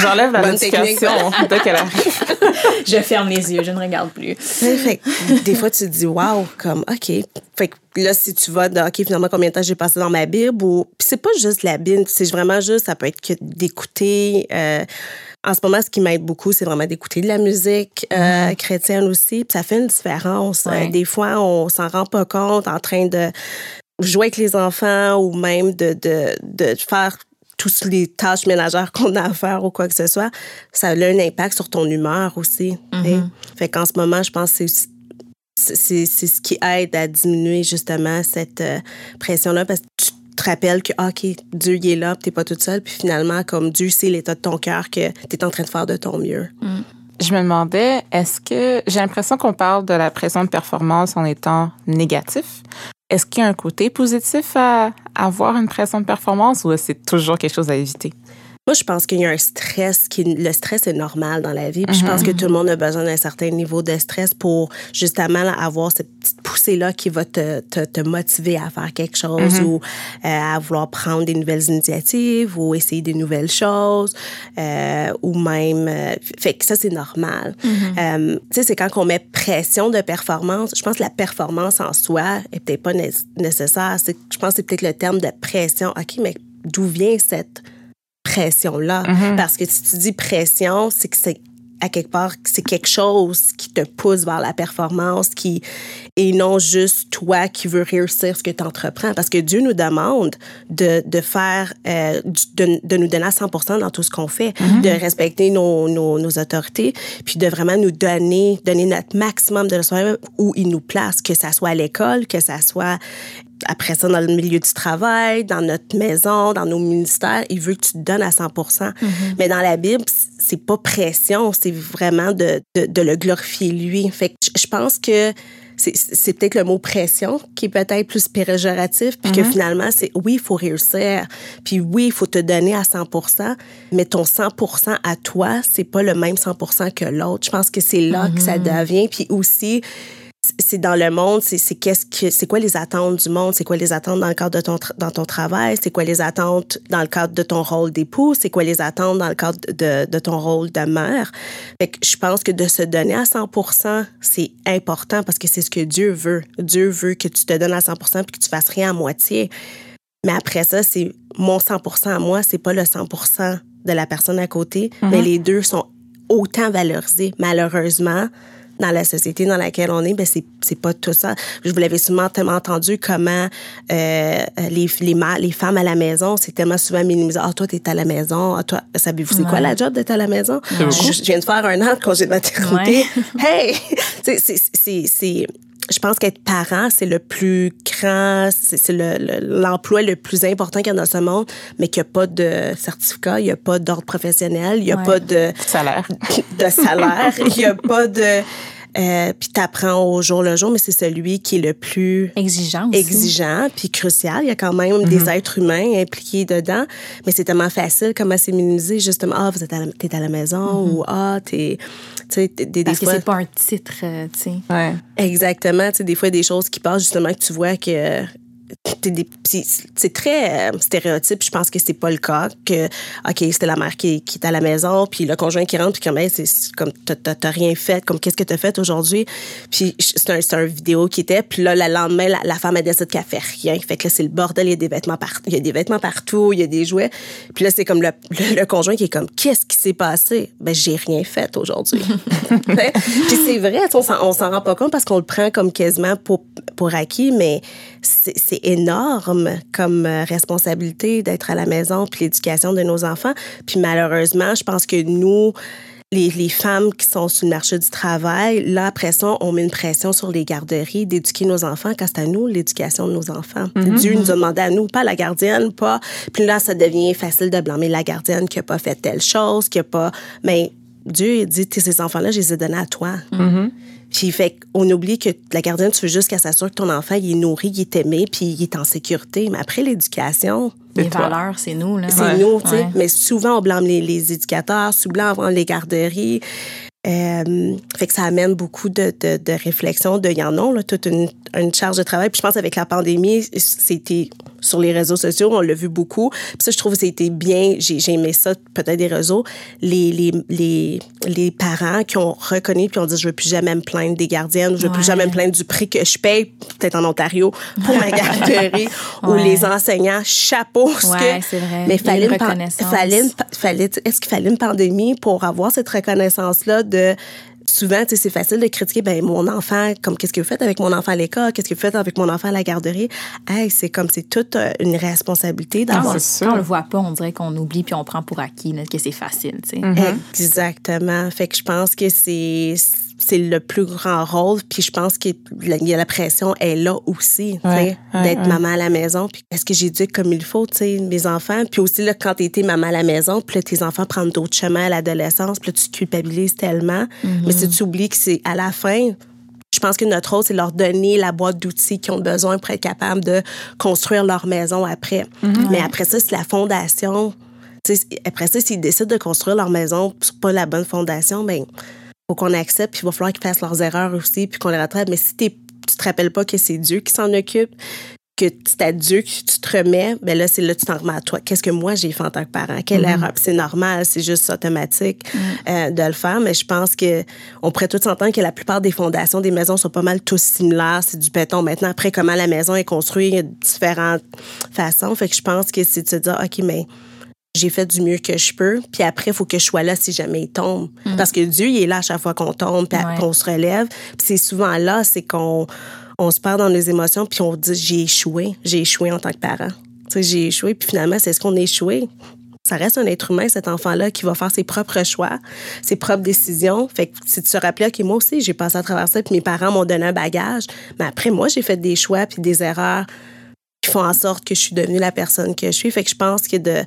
J'enlève la notification dès qu'elle arrive. je ferme les yeux, je ne regarde plus. Fait, des fois, tu te dis, waouh, comme, OK. Fait que là, si tu vas, OK, finalement, combien de temps j'ai passé dans ma Bible ou. Puis c'est pas juste la Bible, c'est vraiment juste, ça peut être que d'écouter. Euh, en ce moment, ce qui m'aide beaucoup, c'est vraiment d'écouter de la musique euh, mm-hmm. chrétienne aussi. Puis ça fait une différence. Euh, des fois, on s'en rend pas compte en train de jouer avec les enfants ou même de, de, de faire toutes les tâches ménagères qu'on a à faire ou quoi que ce soit. Ça a un impact sur ton humeur aussi. Mm-hmm. Fait qu'en ce moment, je pense que c'est c'est ce qui aide à diminuer justement cette euh, pression-là parce que tu te rappelles que, ah, OK, Dieu il est là, tu n'es pas toute seule. Puis finalement, comme Dieu sait l'état de ton cœur, que tu es en train de faire de ton mieux. Mm. Je me demandais, est-ce que j'ai l'impression qu'on parle de la pression de performance en étant négatif? Est-ce qu'il y a un côté positif à avoir une pression de performance ou c'est toujours quelque chose à éviter? Moi, je pense qu'il y a un stress qui le stress est normal dans la vie. Puis je pense que mhm. tout le monde a besoin d'un certain niveau de stress pour justement avoir cette petite poussée là qui va te, te, te motiver à faire quelque chose mhm. ou euh, à vouloir prendre des nouvelles initiatives ou essayer des nouvelles choses euh, ou même euh, fait que ça c'est normal. Mhm. tu sais c'est quand on met pression de performance, je pense que la performance en soi est peut-être pas nécessaire, je pense que c'est peut-être le terme de pression. OK, mais d'où vient cette pression-là. Mm-hmm. Parce que si tu dis pression, c'est que c'est à quelque part, c'est quelque chose qui te pousse vers la performance, qui et non juste toi qui veux réussir ce que tu entreprends. Parce que Dieu nous demande de, de faire, euh, de, de, nous donner à 100 dans tout ce qu'on fait, mm-hmm. de respecter nos, nos, nos, autorités, puis de vraiment nous donner, donner notre maximum de soi où il nous place, que ça soit à l'école, que ça soit après ça, dans le milieu du travail, dans notre maison, dans nos ministères, il veut que tu te donnes à 100 mm-hmm. Mais dans la Bible, c'est pas pression, c'est vraiment de, de, de, le glorifier lui. Fait que je pense que c'est peut-être le mot pression qui est peut-être plus péjoratif, puis que mm-hmm. finalement, c'est oui, il faut réussir, puis oui, il faut te donner à 100 mais ton 100 à toi, c'est pas le même 100 que l'autre. Je pense que c'est là que ça mm-hmm. devient, puis aussi, c'est dans le monde, c'est qu'est-ce que c'est quoi les attentes du monde, c'est quoi les attentes dans le cadre de ton dans ton travail, c'est quoi les attentes dans le cadre de ton rôle d'époux, c'est quoi les attentes dans le cadre de, de ton rôle de mère. Fait que je pense que de se donner à 100%, c'est important parce que c'est ce que Dieu veut. Dieu veut que tu te donnes à 100% puis que tu fasses rien à moitié. Mais après ça, c'est mon 100% à moi, c'est pas le 100% de la personne à côté, mais mm-hmm. les deux sont autant valorisés malheureusement dans la société dans laquelle on est, ben c'est c'est pas tout ça. Je vous l'avais souvent tellement entendu comment euh, les les, les femmes à la maison, c'est tellement souvent minimisé. Ah toi t'es à la maison, ah toi savez-vous c'est quoi la job d'être à la maison? Je, viens de faire un an de congé de maternité. Hey, c'est c'est je pense qu'être parent, c'est le plus grand, c'est l'emploi le, plus important qu'il y a dans ce monde, mais qu'il n'y a pas de certificat, il n'y a pas d'ordre professionnel, il n'y a pas de salaire. De salaire, il n'y a pas de euh, puis t'apprends au jour le jour, mais c'est celui qui est le plus exigeant, exigeant, puis crucial. Il y a quand même des mhm. êtres humains impliqués dedans, mais c'est tellement facile comment c'est minimisé justement. Ah, vous êtes à la, t'es à la maison mhm. ou ah, t'es, des, Parce que c'est pas un titre, euh, tu sais. Ouais. Exactement. Tu sais, des fois des choses qui passent justement que tu vois que c'est très euh, stéréotype. Je pense que c'est pas le cas. Que, OK, c'était la mère qui, qui est à la maison, puis le conjoint qui rentre, puis comme, c'est comme, t'as rien fait, comme, qu'est-ce que t'as fait aujourd'hui? Puis c'est un, un, vidéo qui était, puis là, le lendemain, la, femme, a décidé qu'elle fait rien. Fait que là, c'est le bordel, il y a des vêtements partout, il y a des vêtements partout, il y a des jouets. Puis là, c'est comme le, le, conjoint qui est comme, qu'est-ce qui s'est passé? Ben, j'ai rien fait aujourd'hui. puis c'est vrai, on s'en rend pas compte parce qu'on le prend comme quasiment pour, pour acquis, mais c'est énorme comme euh, responsabilité d'être à la maison puis l'éducation de nos enfants. Puis malheureusement, je pense que nous, les, les, femmes qui sont sur le marché du travail, là, après ça, on met une pression sur les garderies d'éduquer nos enfants quand c'est à nous l'éducation de nos enfants. Mm-hmm. Dieu nous a demandé à nous, pas la gardienne, pas. Puis là, ça devient facile de blâmer la gardienne qui a pas fait telle chose, qui a pas. Mais Dieu dit, ces enfants-là, je les ai donnés à toi. Mm-hmm. Puis fait on oublie que la gardienne, tu veux juste qu'elle s'assure que ton enfant il est nourri, il est aimé, puis il est en sécurité. Mais après l'éducation, les valeurs, c'est nous là. C'est nous, tu sais. Mais souvent on blâme les, les éducateurs, souvent on blâme les garderies. Euh, fait que ça amène beaucoup de, de, de réflexion, de y en a, là, toute une, une, charge de travail. Puis je pense avec la pandémie, c'était sur les réseaux sociaux, on l'a vu beaucoup. Puis ça, je trouve que c'était bien, j'ai aimé ça, peut-être des réseaux, les, les, les, les, parents qui ont reconnu puis ont dit, je veux plus jamais me plaindre des gardiennes, je veux plus jamais me plaindre du prix que je paye, peut-être en Ontario, pour ma garderie, ou les enseignants, chapeau. Ouais, c'est vrai. Mais fallait, fallait, fallait est-ce qu'il fallait une pandémie pour avoir cette reconnaissance-là de souvent, c'est facile de critiquer, ben mon enfant, comme qu'est-ce que vous faites avec mon enfant à l'école, qu'est-ce que vous faites avec mon enfant à la garderie? Hey, c'est comme c'est toute euh, une responsabilité d'avoir. Quand on le voit pas, on dirait qu'on oublie puis on prend pour acquis que c'est facile, tu sais. Mm-hmm. Exactement. Fait que je pense que c'est c'est le plus grand rôle. Puis je pense qu'il y a la pression est là aussi, d'être maman à la maison. Puis est-ce que j'éduque comme il faut, tu sais, mes enfants? Puis aussi, là, quand tu maman à la maison, puis là, tes enfants prennent d'autres chemins à l'adolescence, puis là, tu culpabilises tellement. Mm-hmm. Mais si tu oublies que c'est à la fin, je pense que notre rôle, c'est leur donner la boîte d'outils qu'ils ont besoin pour être capables de construire leur maison après. Mm-hmm. Mais après ça, c'est la fondation. après ça, s'ils décident de construire leur maison sur pas la bonne fondation, ben faut qu'on accepte, puis il va falloir qu'ils fassent leurs erreurs aussi, puis qu'on les rattrape. Mais si tu te rappelles pas que c'est Dieu qui s'en occupe, que c'est à Dieu que tu te remets, ben là, c'est là que tu t'en remets à toi. Qu'est-ce que moi j'ai fait en tant que parent? Quelle mm-hmm. erreur? C'est normal, c'est juste automatique mm. euh, de le faire, mais je pense que on pourrait tous entendre que la plupart des fondations des maisons sont pas mal tous similaires. C'est du béton. Maintenant, après, comment la maison est construite, il y a différentes façons. Fait que je pense que c'est de se dire, OK, mais j'ai fait du mieux que je peux. Puis après, il faut que je sois là si jamais il tombe. Mm. Parce que Dieu, il est là à chaque fois qu'on tombe, puis Ouais. qu'on se relève. Puis c'est souvent là, c'est qu'on on se perd dans nos émotions, puis on dit j'ai échoué. J'ai échoué en tant que parent. Tu sais, j'ai échoué, puis finalement, c'est ce qu'on a échoué. Ça reste un être humain, cet enfant-là, qui va faire ses propres choix, ses propres décisions. Fait que si tu te rappelles, OK, moi aussi, j'ai passé à travers ça, puis mes parents m'ont donné un bagage. Mais après, moi, j'ai fait des choix, puis des erreurs qui font en sorte que je suis devenue la personne que je suis. Fait que je pense que de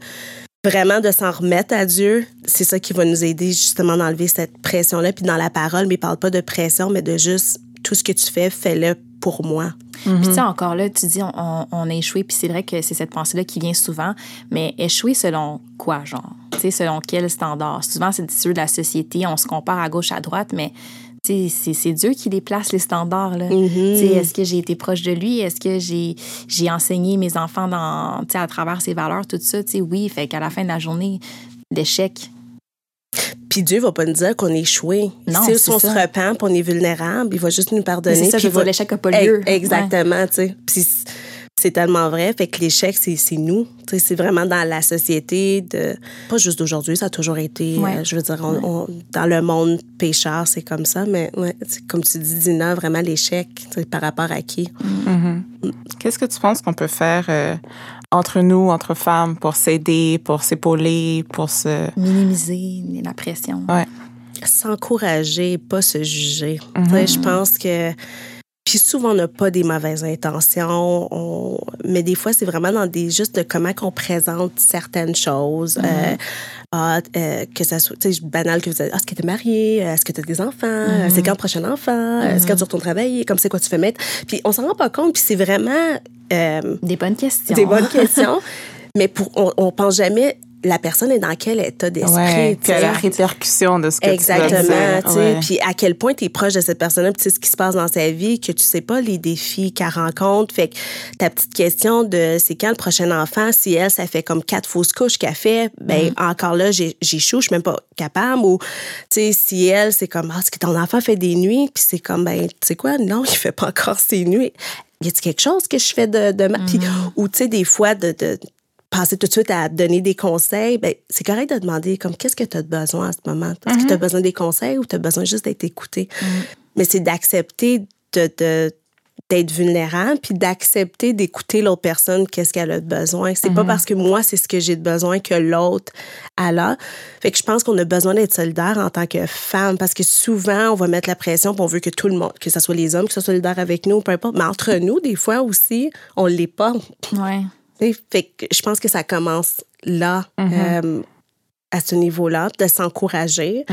vraiment de s'en remettre à Dieu, c'est ça qui va nous aider justement d'enlever cette pression-là. Puis dans la parole, mais parle pas de pression, mais de juste tout ce que tu fais, fais-le pour moi. Puis tu sais, encore là, tu dis on, on- on a échoué, puis c'est vrai que c'est cette pensée-là qui vient souvent, mais échouer selon quoi, genre? Tu sais, selon quel standard? Souvent, c'est ceux de la société, on se compare à gauche, à droite, mais c'est- Dieu qui les place, les standards, là. Sais, est-ce que j'ai été proche de lui? Est-ce que j'ai enseigné mes enfants dans, à travers ses valeurs, tout ça? Oui, fait qu'à la fin de la journée, l'échec, Puis Dieu va pas nous dire qu'on a échoué. Non, si on ça. se repent, on est vulnérable, il va juste nous pardonner. c'est ça, je va- l'échec n'a pas lieu. Exactement, tu sais. Puis c'est tellement vrai. Fait que l'échec, c'est c'est nous. C'est vraiment dans la société de. Pas juste d'aujourd'hui, ça a toujours été. Ouais. euh, je veux dire, on- on- dans le monde pécheur, c'est comme ça. Mais ouais, comme tu dis, Dina, vraiment l'échec, par rapport à qui? Qu'est-ce que tu penses qu'on peut faire euh, entre nous, entre femmes, pour s'aider, pour s'épauler, pour se... Minimiser la pression. Ouais. s'encourager, pas se juger. Sais, Je pense que. Puis souvent, on n'a pas des mauvaises intentions, on- mais des fois, c'est vraiment dans des juste de comment qu'on présente certaines choses. Euh, ah, euh, que ça soit, banal que vous êtes, ah, est-ce que tu es marié? Est-ce que tu as des enfants? C'est quand le prochain enfant? Est-ce que tu retournes travailler? Comme c'est quoi tu fais mettre? Puis on s'en rend pas compte, puis c'est vraiment. euh, Des bonnes questions. des bonnes questions, mais pour, on, on pense jamais la personne est dans quel état d'esprit. Ouais, la répercussion de ce que tu Exactement, tu sais. Puis à quel point tu es proche de cette personne-là, puis tu sais ce qui se passe dans sa vie, que tu sais pas les défis qu'elle rencontre. Fait que ta petite question de c'est quand le prochain enfant, si elle, ça fait comme quatre fausses couches qu'elle fait, ben Mm-hmm. encore là, j'échoue, je suis même pas capable. Ou, tu sais, si elle, c'est comme, ah, est-ce que ton enfant fait des nuits, puis c'est comme, ben, tu sais quoi, non, il fait pas encore ses nuits. Y a-t-il quelque chose que je fais de, de ma- Puis, Mm-hmm. ou tu sais, des fois, de, de passer tout de suite à donner des conseils, ben, c'est correct de demander comme qu'est-ce que tu as besoin à ce moment? Est-ce que tu as besoin des conseils ou tu as besoin juste d'être écouté? Mais c'est d'accepter de, de- d'être vulnérable puis d'accepter d'écouter l'autre personne qu'est-ce qu'elle a de besoin. C'est pas parce que moi c'est ce que j'ai de besoin que l'autre a là. Fait que je pense qu'on a besoin d'être solidaire en tant que femme parce que souvent on va mettre la pression puis on veut que tout le monde que ce soit les hommes qui soient solidaires avec nous peu importe mais entre nous des fois aussi on l'est pas. Ouais. Fait que je pense que ça commence là, euh, à ce niveau-là, de s'encourager,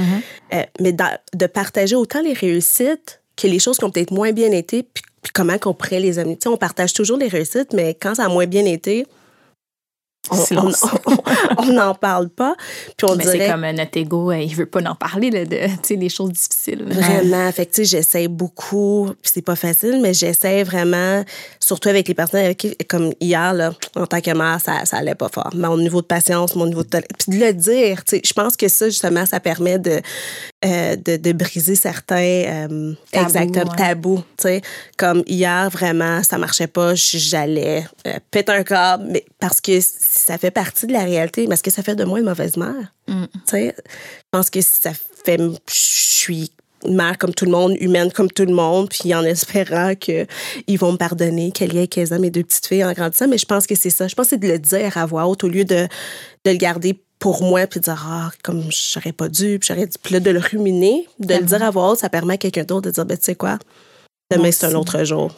euh, mais de partager autant les réussites que les choses qui ont peut-être moins bien été, puis, puis comment qu'on pourrait les amener. On partage toujours les réussites, mais quand ça a moins bien été, on n'en parle pas. Puis on Mais c'est comme notre ego, euh, il veut pas en parler, là, de, les choses difficiles. Vraiment. Fait que, tu sais, j'essaie beaucoup, puis c'est pas facile, mais j'essaie vraiment, surtout avec les personnes avec qui, comme hier, là, en tant que mère, ça, ça allait pas fort. Mon niveau de patience, mon niveau de tolérance. Puis de le dire, tu sais, je pense que ça, justement, ça permet de, euh, de, de briser certains euh, Tabous, exactement, ouais. tabous. Tu sais, comme hier, vraiment, ça marchait pas, j'allais euh, péter un câble, mais parce que ça fait partie de la réalité. Mais est-ce que ça fait de moi une mauvaise mère? Mm. Tu sais, je pense que ça fait. Je suis une mère comme tout le monde, humaine comme tout le monde, puis en espérant qu'ils vont me pardonner, qu'elle y ait 15 ans, mes deux petites filles en grandissant. Mais je pense que c'est ça. Je pense que c'est de le dire à voix haute au lieu de, de le garder pour moi, puis de dire, ah, comme j'aurais pas dû, puis j'aurais dû. Puis là, de le ruminer, de le dire à voix haute, ça permet à quelqu'un d'autre de dire, ben, tu sais quoi, demain, c'est un autre jour.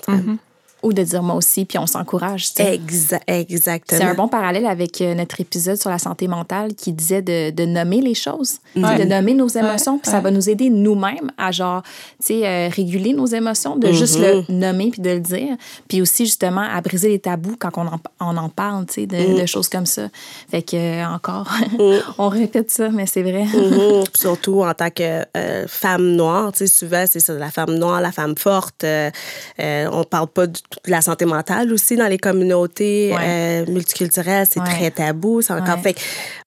Ou de dire moi aussi, puis on s'encourage. tu sais. Exa- exactement. C'est un bon parallèle avec euh, notre épisode sur la santé mentale qui disait de, de nommer les choses, Ouais. de nommer nos émotions, puis ça va nous aider nous-mêmes à genre, tu sais, euh, réguler nos émotions, de juste le nommer puis de le dire, puis aussi justement à briser les tabous quand on en, on en parle, tu sais, de, de choses comme ça. Fait que euh, encore, on répète ça, mais c'est vrai. Mhm. Surtout en tant que euh, femme noire, tu sais, souvent, c'est ça, la femme noire, la femme forte. euh, euh, on parle pas du tout la santé mentale aussi dans les communautés Ouais. euh, multiculturelles. C'est Ouais. très tabou. C'est encore Ouais. fait. que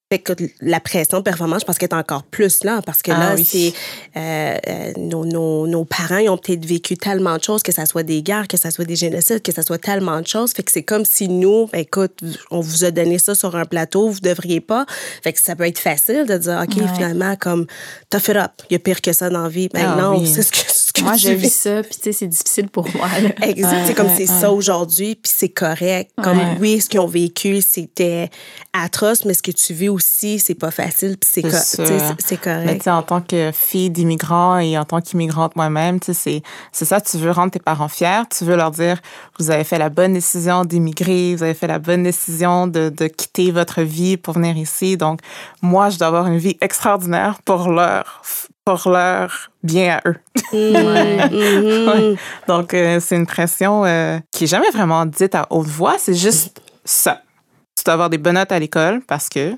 Fait que la pression de performance, je pense qu'elle est encore plus là, parce que là, Ah oui. c'est euh, euh, nos, nos, nos parents ils ont peut-être vécu tellement de choses, que ça soit des guerres, que ça soit des génocides, que ça soit tellement de choses. Fait que c'est comme si nous, ben, écoute, on vous a donné ça sur un plateau, vous devriez pas. Fait que ça peut être facile de dire, OK, Ouais. finalement, comme, tough it up, il y a pire que ça dans la vie. Ben Ah non, oui. c'est ce que, que Moi, tu je vis ça, puis tu sais, c'est difficile pour moi. là. Exact. Ouais, c'est comme ouais, c'est ouais. ça aujourd'hui, puis c'est correct. Comme oui, ce qu'ils ont vécu, c'était atroce, mais ce que tu vis aussi, c'est pas facile, puis c'est C'est co- sais, c'est- c'est Mais tu correct. sais, en tant que fille d'immigrants et en tant qu'immigrante moi-même, tu sais, c'est, c'est ça, tu veux rendre tes parents fiers, tu veux leur dire, vous avez fait la bonne décision d'immigrer, vous avez fait la bonne décision de, de quitter votre vie pour venir ici. Donc, moi, je dois avoir une vie extraordinaire pour leur, pour leur bien à eux. Mhm. Ouais. Donc, euh, c'est une pression euh, qui est jamais vraiment dite à haute voix, c'est juste ça. Tu dois avoir des bonnes notes à l'école parce que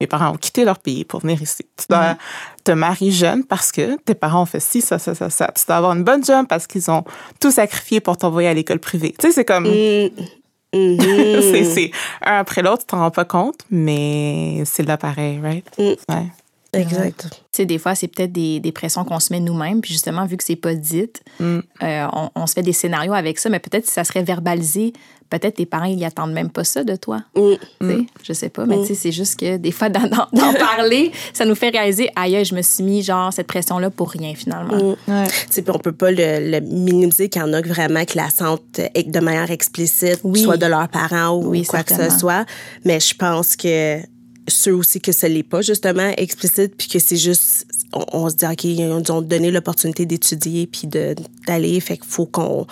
mes parents ont quitté leur pays pour venir ici. Tu dois te marier jeune parce que tes parents ont fait ci, ça, ça, ça, ça. Tu dois avoir une bonne job parce qu'ils ont tout sacrifié pour t'envoyer à l'école privée. Tu sais, c'est comme... Mhm. Mhm. c'est, c'est un après l'autre, tu t'en rends pas compte, mais c'est là pareil, right? Mm. Ouais. Exact. Tu sais, des fois, c'est peut-être des, des pressions qu'on se met nous-mêmes. Puis justement, vu que c'est pas dit, Mm. euh, on, on se fait des scénarios avec ça. Mais peut-être si ça serait verbalisé, peut-être tes parents, ils attendent même pas ça de toi. Mm. Tu sais, Je sais pas. Mais tu sais, c'est juste que des fois, d'en, parler, ça nous fait réaliser, aïe, je me suis mis genre cette pression-là pour rien finalement. Mm. Ouais. Tu sais, puis on peut pas le, le minimiser qu'il y en a vraiment qui la sentent de manière explicite, Oui. soit de leurs parents ou Oui, quoi que ce soit. Mais je pense que ceux aussi que ce l'est pas justement explicite puis que c'est juste on, on se dit ok ils ont donné l'opportunité d'étudier puis d'aller fait qu'il faut qu'on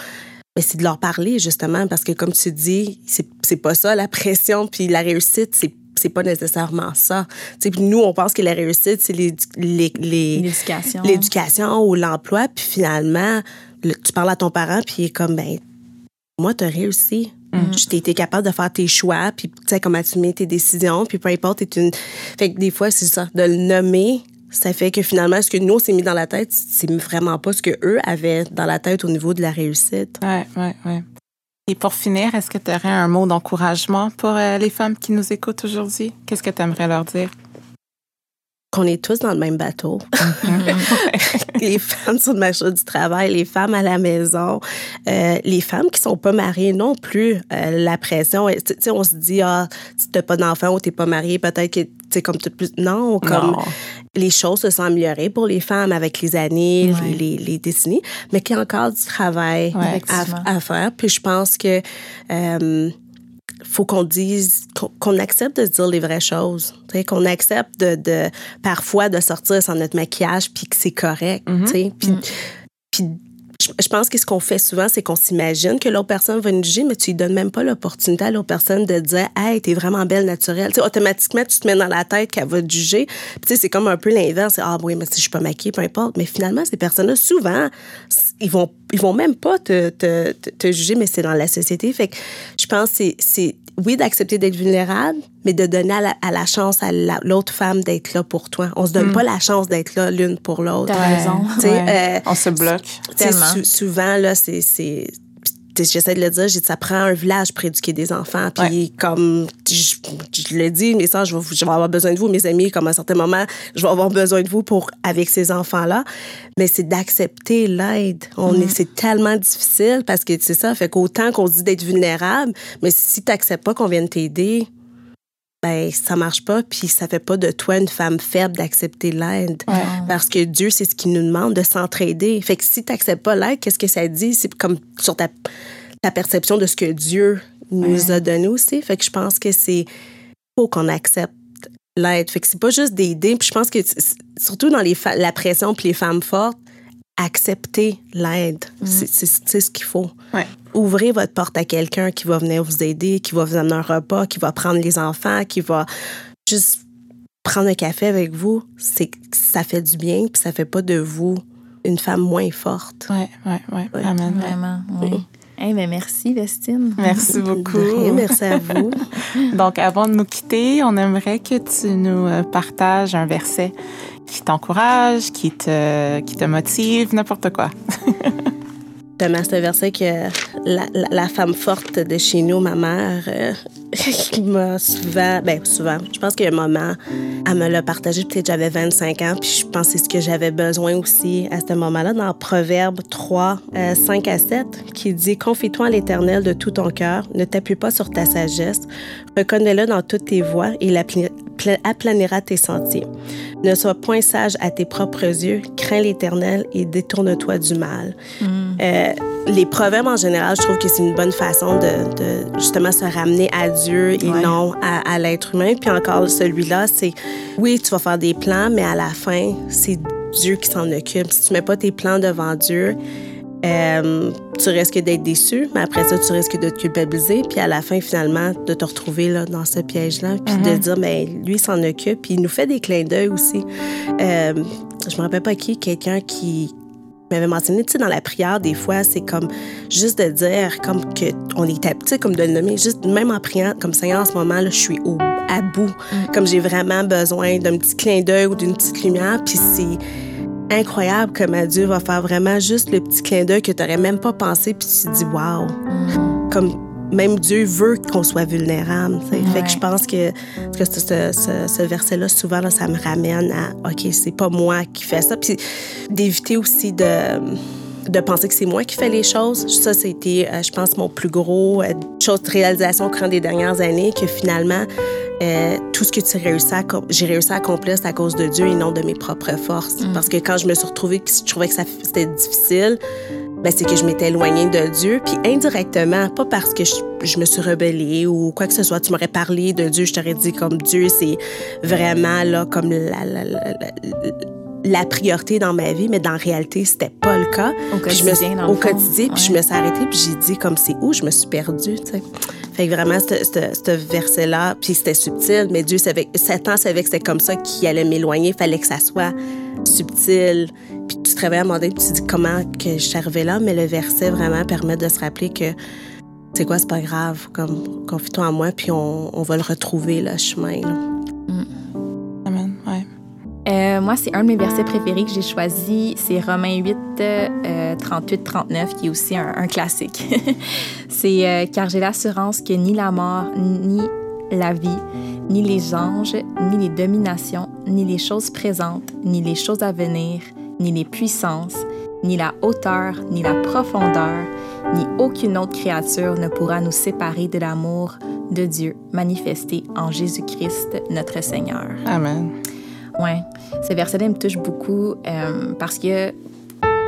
mais c'est de leur parler justement parce que comme tu dis c'est pas ça la pression puis la réussite c'est c'est pas nécessairement ça. Tu sais, puis nous, on pense que la réussite, c'est L'éducation. l'éducation ou l'emploi, puis finalement, le- tu parles à ton parent, puis il est comme, ben, moi, t'as réussi. Tu t'es été capable de faire tes choix, puis tu sais comment tu mets tes décisions, puis peu importe, t'es une... Fait que des fois, c'est ça, de le nommer, ça fait que finalement, ce que nous, on s'est mis dans la tête, c'est vraiment pas ce que eux avaient dans la tête au niveau de la réussite. Ouais, ouais, ouais. Et pour finir, est-ce que tu aurais un mot d'encouragement pour euh, les femmes qui nous écoutent aujourd'hui? Qu'est-ce que tu aimerais leur dire? Qu'on est tous dans le même bateau. les femmes sur le marché du travail, les femmes à la maison, euh, les femmes qui sont pas mariées non plus. Euh, la pression, tu sais, on se dit, ah, si t'as pas d'enfant ou t'es pas mariée, peut-être que, tu sais, comme tout plus. Non, comme Non. les choses se sont améliorées pour les femmes avec les années, Ouais. les, les décennies, mais qu'il y a encore du travail Ouais, à, à faire. Puis je pense que euh, faut qu'on dise, qu'on accepte de se dire les vraies choses. Qu'on accepte de, de parfois de sortir sans notre maquillage puis que c'est correct. Puis, puis je, pense que ce qu'on fait souvent, c'est qu'on s'imagine que l'autre personne va nous juger, mais tu lui donnes même pas l'opportunité à l'autre personne de dire Hey, t'es vraiment belle naturelle. Automatiquement, tu te mets dans la tête qu'elle va te juger. C'est comme un peu l'inverse. Ah, oui, mais si je suis pas maquillée, peu importe. Mais finalement, ces personnes-là, souvent, ils vont, ils vont même pas te, juger, mais c'est dans la société. Fait que je pense que c'est oui, d'accepter d'être vulnérable, mais de donner à la, à la chance à la- l'autre femme d'être là pour toi. On se donne pas la chance d'être là l'une pour l'autre. T'as raison. Ouais. euh, On se bloque. Tellement. sou- souvent, là, c'est. J'essaie de le dire, j'ai dit, ça prend un village pour éduquer des enfants. Puis, comme je, je le dis, mes soeurs, je vais, je vais avoir besoin de vous, mes amis, comme à un certain moment, je vais avoir besoin de vous pour avec ces enfants-là. Mais c'est d'accepter l'aide. On Mm. est, c'est tellement difficile parce que c'est ça. Fait qu'autant qu'on dit d'être vulnérable, mais si tu n'acceptes pas qu'on vienne t'aider, ben ça marche pas. Puis ça fait pas de toi une femme faible d'accepter l'aide. Ouais. Parce que Dieu, c'est ce qu'il nous demande de s'entraider. Fait que si tu n'acceptes pas l'aide, qu'est-ce que ça dit? C'est comme sur ta, ta perception de ce que Dieu nous a donné aussi. Fait que je pense que c'est faut qu'on accepte l'aide. Fait que c'est pas juste d'aider. Puis je pense que surtout dans les la pression puis les femmes fortes, accepter l'aide. C'est- C'est c'est ce qu'il faut. Ouais. Ouvrez votre porte à quelqu'un qui va venir vous aider, qui va vous amener un repas, qui va prendre les enfants, qui va juste prendre un café avec vous. C'est ça fait du bien, puis ça fait pas de vous une femme moins forte. Ouais, ouais, ouais. Ouais. Amen. Vraiment, oui. Eh ben merci, Vestine. Merci De rien, beaucoup. merci à vous. Donc, avant de nous quitter, on aimerait que tu nous euh, partages un verset qui t'encourage, qui te, qui te motive, n'importe quoi. Un verset que la, la- femme forte de chez nous, ma mère, euh, qui m'a souvent, ben souvent, je pense qu'il un moment, elle me l'a partagé, peut-être j'avais 25 ans, puis je pense que c'est ce que j'avais besoin aussi à ce moment-là, dans Proverbe 3, euh, 5 à 7, qui dit « Confie-toi à l'Éternel de tout ton cœur, ne t'appuie pas sur ta sagesse, reconnais-le dans toutes tes voies, et aplanira tes sentiers. Ne sois point sage à tes propres yeux, crains l'Éternel et détourne-toi du mal. Euh, les proverbes en général, je trouve que c'est une bonne façon de, de justement se ramener à Dieu et Ouais. non à, à l'être humain. Puis encore celui-là, c'est oui, tu vas faire des plans, mais à la fin, c'est Dieu qui s'en occupe. Si tu mets pas tes plans devant Dieu, euh, tu risques d'être déçu, mais après ça, tu risques de te culpabiliser, puis à la fin, finalement, de te retrouver là, dans ce piège-là, puis de dire, mais lui, il s'en occupe, puis il nous fait des clins d'œil aussi. Euh, je me rappelle pas qui, quelqu'un qui m'avait mentionné, tu sais, dans la prière, des fois, c'est comme juste de dire, comme que on est à, tu sais, comme de le nommer, juste même en priant, comme Seigneur, en ce moment, là, je suis au, à bout, comme j'ai vraiment besoin d'un petit clin d'œil ou d'une petite lumière, puis c'est incroyable comment Dieu va faire vraiment juste le petit clin d'œil que tu n'aurais même pas pensé, puis tu te dis, waouh, comme même Dieu veut qu'on soit vulnérable. tu sais. Fait Ouais. que je pense que, que ce, ce- ce- ce verset-là, souvent, là, ça me ramène à, OK, c'est pas moi qui fais ça. Puis d'éviter aussi de de penser que c'est moi qui fais les choses. Ça, c'était, euh, je pense, mon plus gros euh, chose de réalisation au cours des dernières années, que finalement, euh, tout ce que tu réussis à, j'ai réussi à accomplir, c'est à cause de Dieu et non de mes propres forces. Parce que quand je me suis retrouvée, que je trouvais que c'était difficile, ben, c'est que je m'étais éloignée de Dieu. Puis indirectement, pas parce que je, je me suis rebellée ou quoi que ce soit, tu m'aurais parlé de Dieu, je t'aurais dit comme Dieu, c'est vraiment là comme la, la, la, la- la priorité dans ma vie, mais dans la réalité, c'était pas le cas. Au Puis je me le au fond. quotidien, puis je me suis arrêtée, puis j'ai dit comme c'est où je me suis perdue, tu sais. Fait vraiment, ce- verset-là, puis c'était subtil, mais Dieu savait, Satan savait que c'était comme ça qu'il allait m'éloigner, fallait que ça soit subtil. Puis tu te réveilles à un moment donné, tu te dis comment que je suis arrivée là, mais le verset vraiment permet de se rappeler que c'est quoi, c'est pas grave, comme confie-toi en moi, puis on, on va le retrouver, le chemin. Euh, moi, c'est un de mes versets préférés que j'ai choisi. C'est Romains 8, euh, 38-39, qui est aussi un, un classique. c'est euh, Car j'ai l'assurance que ni la mort, ni la vie, ni les anges, ni les dominations, ni les choses présentes, ni les choses à venir, ni les puissances, ni la hauteur, ni la profondeur, ni aucune autre créature ne pourra nous séparer de l'amour de Dieu manifesté en Jésus-Christ, notre Seigneur. Amen. Ouais, ce verset-là me touche beaucoup euh, parce que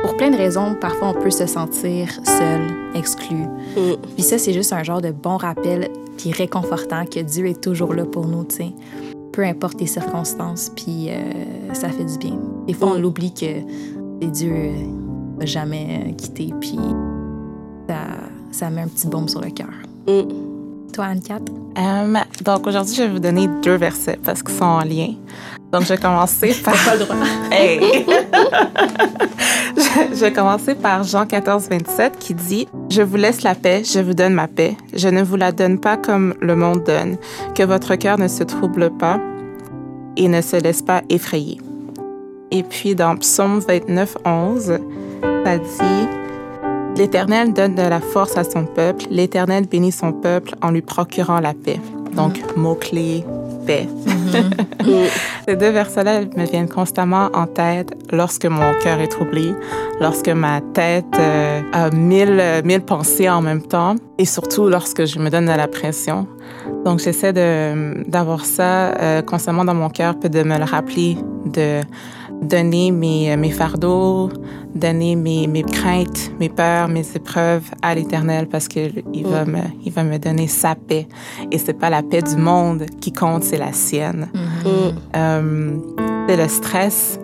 pour plein de raisons, parfois on peut se sentir seul, exclu. Mm. Puis ça, c'est juste un genre de bon rappel puis réconfortant que Dieu est toujours là pour nous, tu sais. Peu importe les circonstances, puis euh, ça fait du bien. Des fois, on Mm. l'oublie que c'est Dieu euh, va jamais quitter, puis ça, ça met un petit baume sur le cœur. Mm. Toi, Anne-Cat? Euh, donc aujourd'hui, je vais vous donner deux versets parce qu'ils sont en lien. Donc je vais commencer par. Pas le droit. Hey! je, je vais commencer par Jean 14, 27 qui dit Je vous laisse la paix, je vous donne ma paix. Je ne vous la donne pas comme le monde donne. Que votre cœur ne se trouble pas et ne se laisse pas effrayer. Et puis dans Psaume 29, 11, ça dit L'Éternel donne de la force à son peuple, l'Éternel bénit son peuple en lui procurant la paix. Donc, mot-clé, paix. Ces deux versets-là me viennent constamment en tête lorsque mon cœur est troublé, lorsque ma tête euh, a mille, mille pensées en même temps et surtout lorsque je me donne de la pression. Donc, j'essaie de, d'avoir ça euh, constamment dans mon cœur, puis de me le rappeler, de donner mes, mes fardeaux, donner mes, mes craintes, mes peurs, mes épreuves à l'Éternel parce qu'il va, me, il va me donner sa paix. Et c'est pas la paix du monde qui compte, c'est la sienne. Mm. Euh, c'est le stress,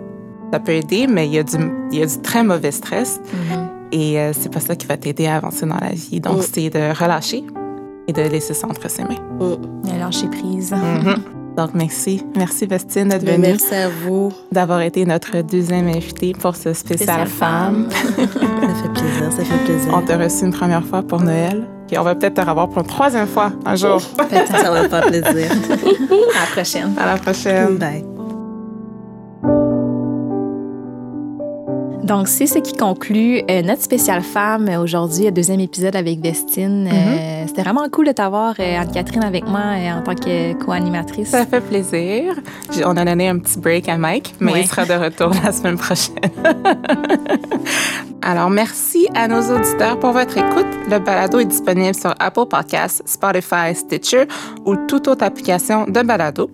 ça peut aider, mais il y a du, il y a du très mauvais stress. Et euh, c'est pas ça qui va t'aider à avancer dans la vie. Donc, Mm. c'est de relâcher et de laisser ça entre ses mains. Mm. Lâcher prise. Donc, merci. Merci, Vestine, d'être Ben, venue, merci à vous. d'avoir été notre deuxième invitée pour ce spécial Spécial femme. Ça fait plaisir, ça fait plaisir. On t'a reçu une première fois pour Noël. Puis on va peut-être te revoir pour une troisième fois un jour. Ça va faire plaisir. À la prochaine. À la prochaine. Bye. Donc, c'est ce qui conclut euh, notre spéciale femme aujourd'hui, le deuxième épisode avec Vestine. Euh, Mm-hmm. C'était vraiment cool de t'avoir, euh, Anne-Catherine, avec moi euh, en tant que co-animatrice. Ça fait plaisir. On a donné un petit break à Mike, mais Ouais. il sera de retour la semaine prochaine. Alors, merci à nos auditeurs pour votre écoute. Le balado est disponible sur Apple Podcasts, Spotify, Stitcher ou toute autre application de balado.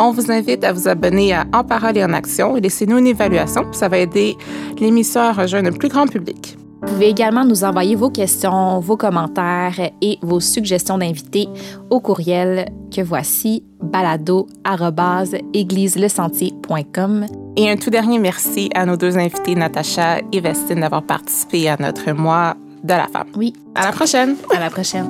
On vous invite à vous abonner à En Parole et en Action et laissez-nous une évaluation. Ça va aider l'émission à rejoindre un plus grand public. Vous pouvez également nous envoyer vos questions, vos commentaires et vos suggestions d'invités au courriel que voici balado@égliselesentier.com. Et un tout dernier merci à nos deux invités, Natacha et Vestine, d'avoir participé à notre mois de la femme. Oui, À la prochaine! à la prochaine.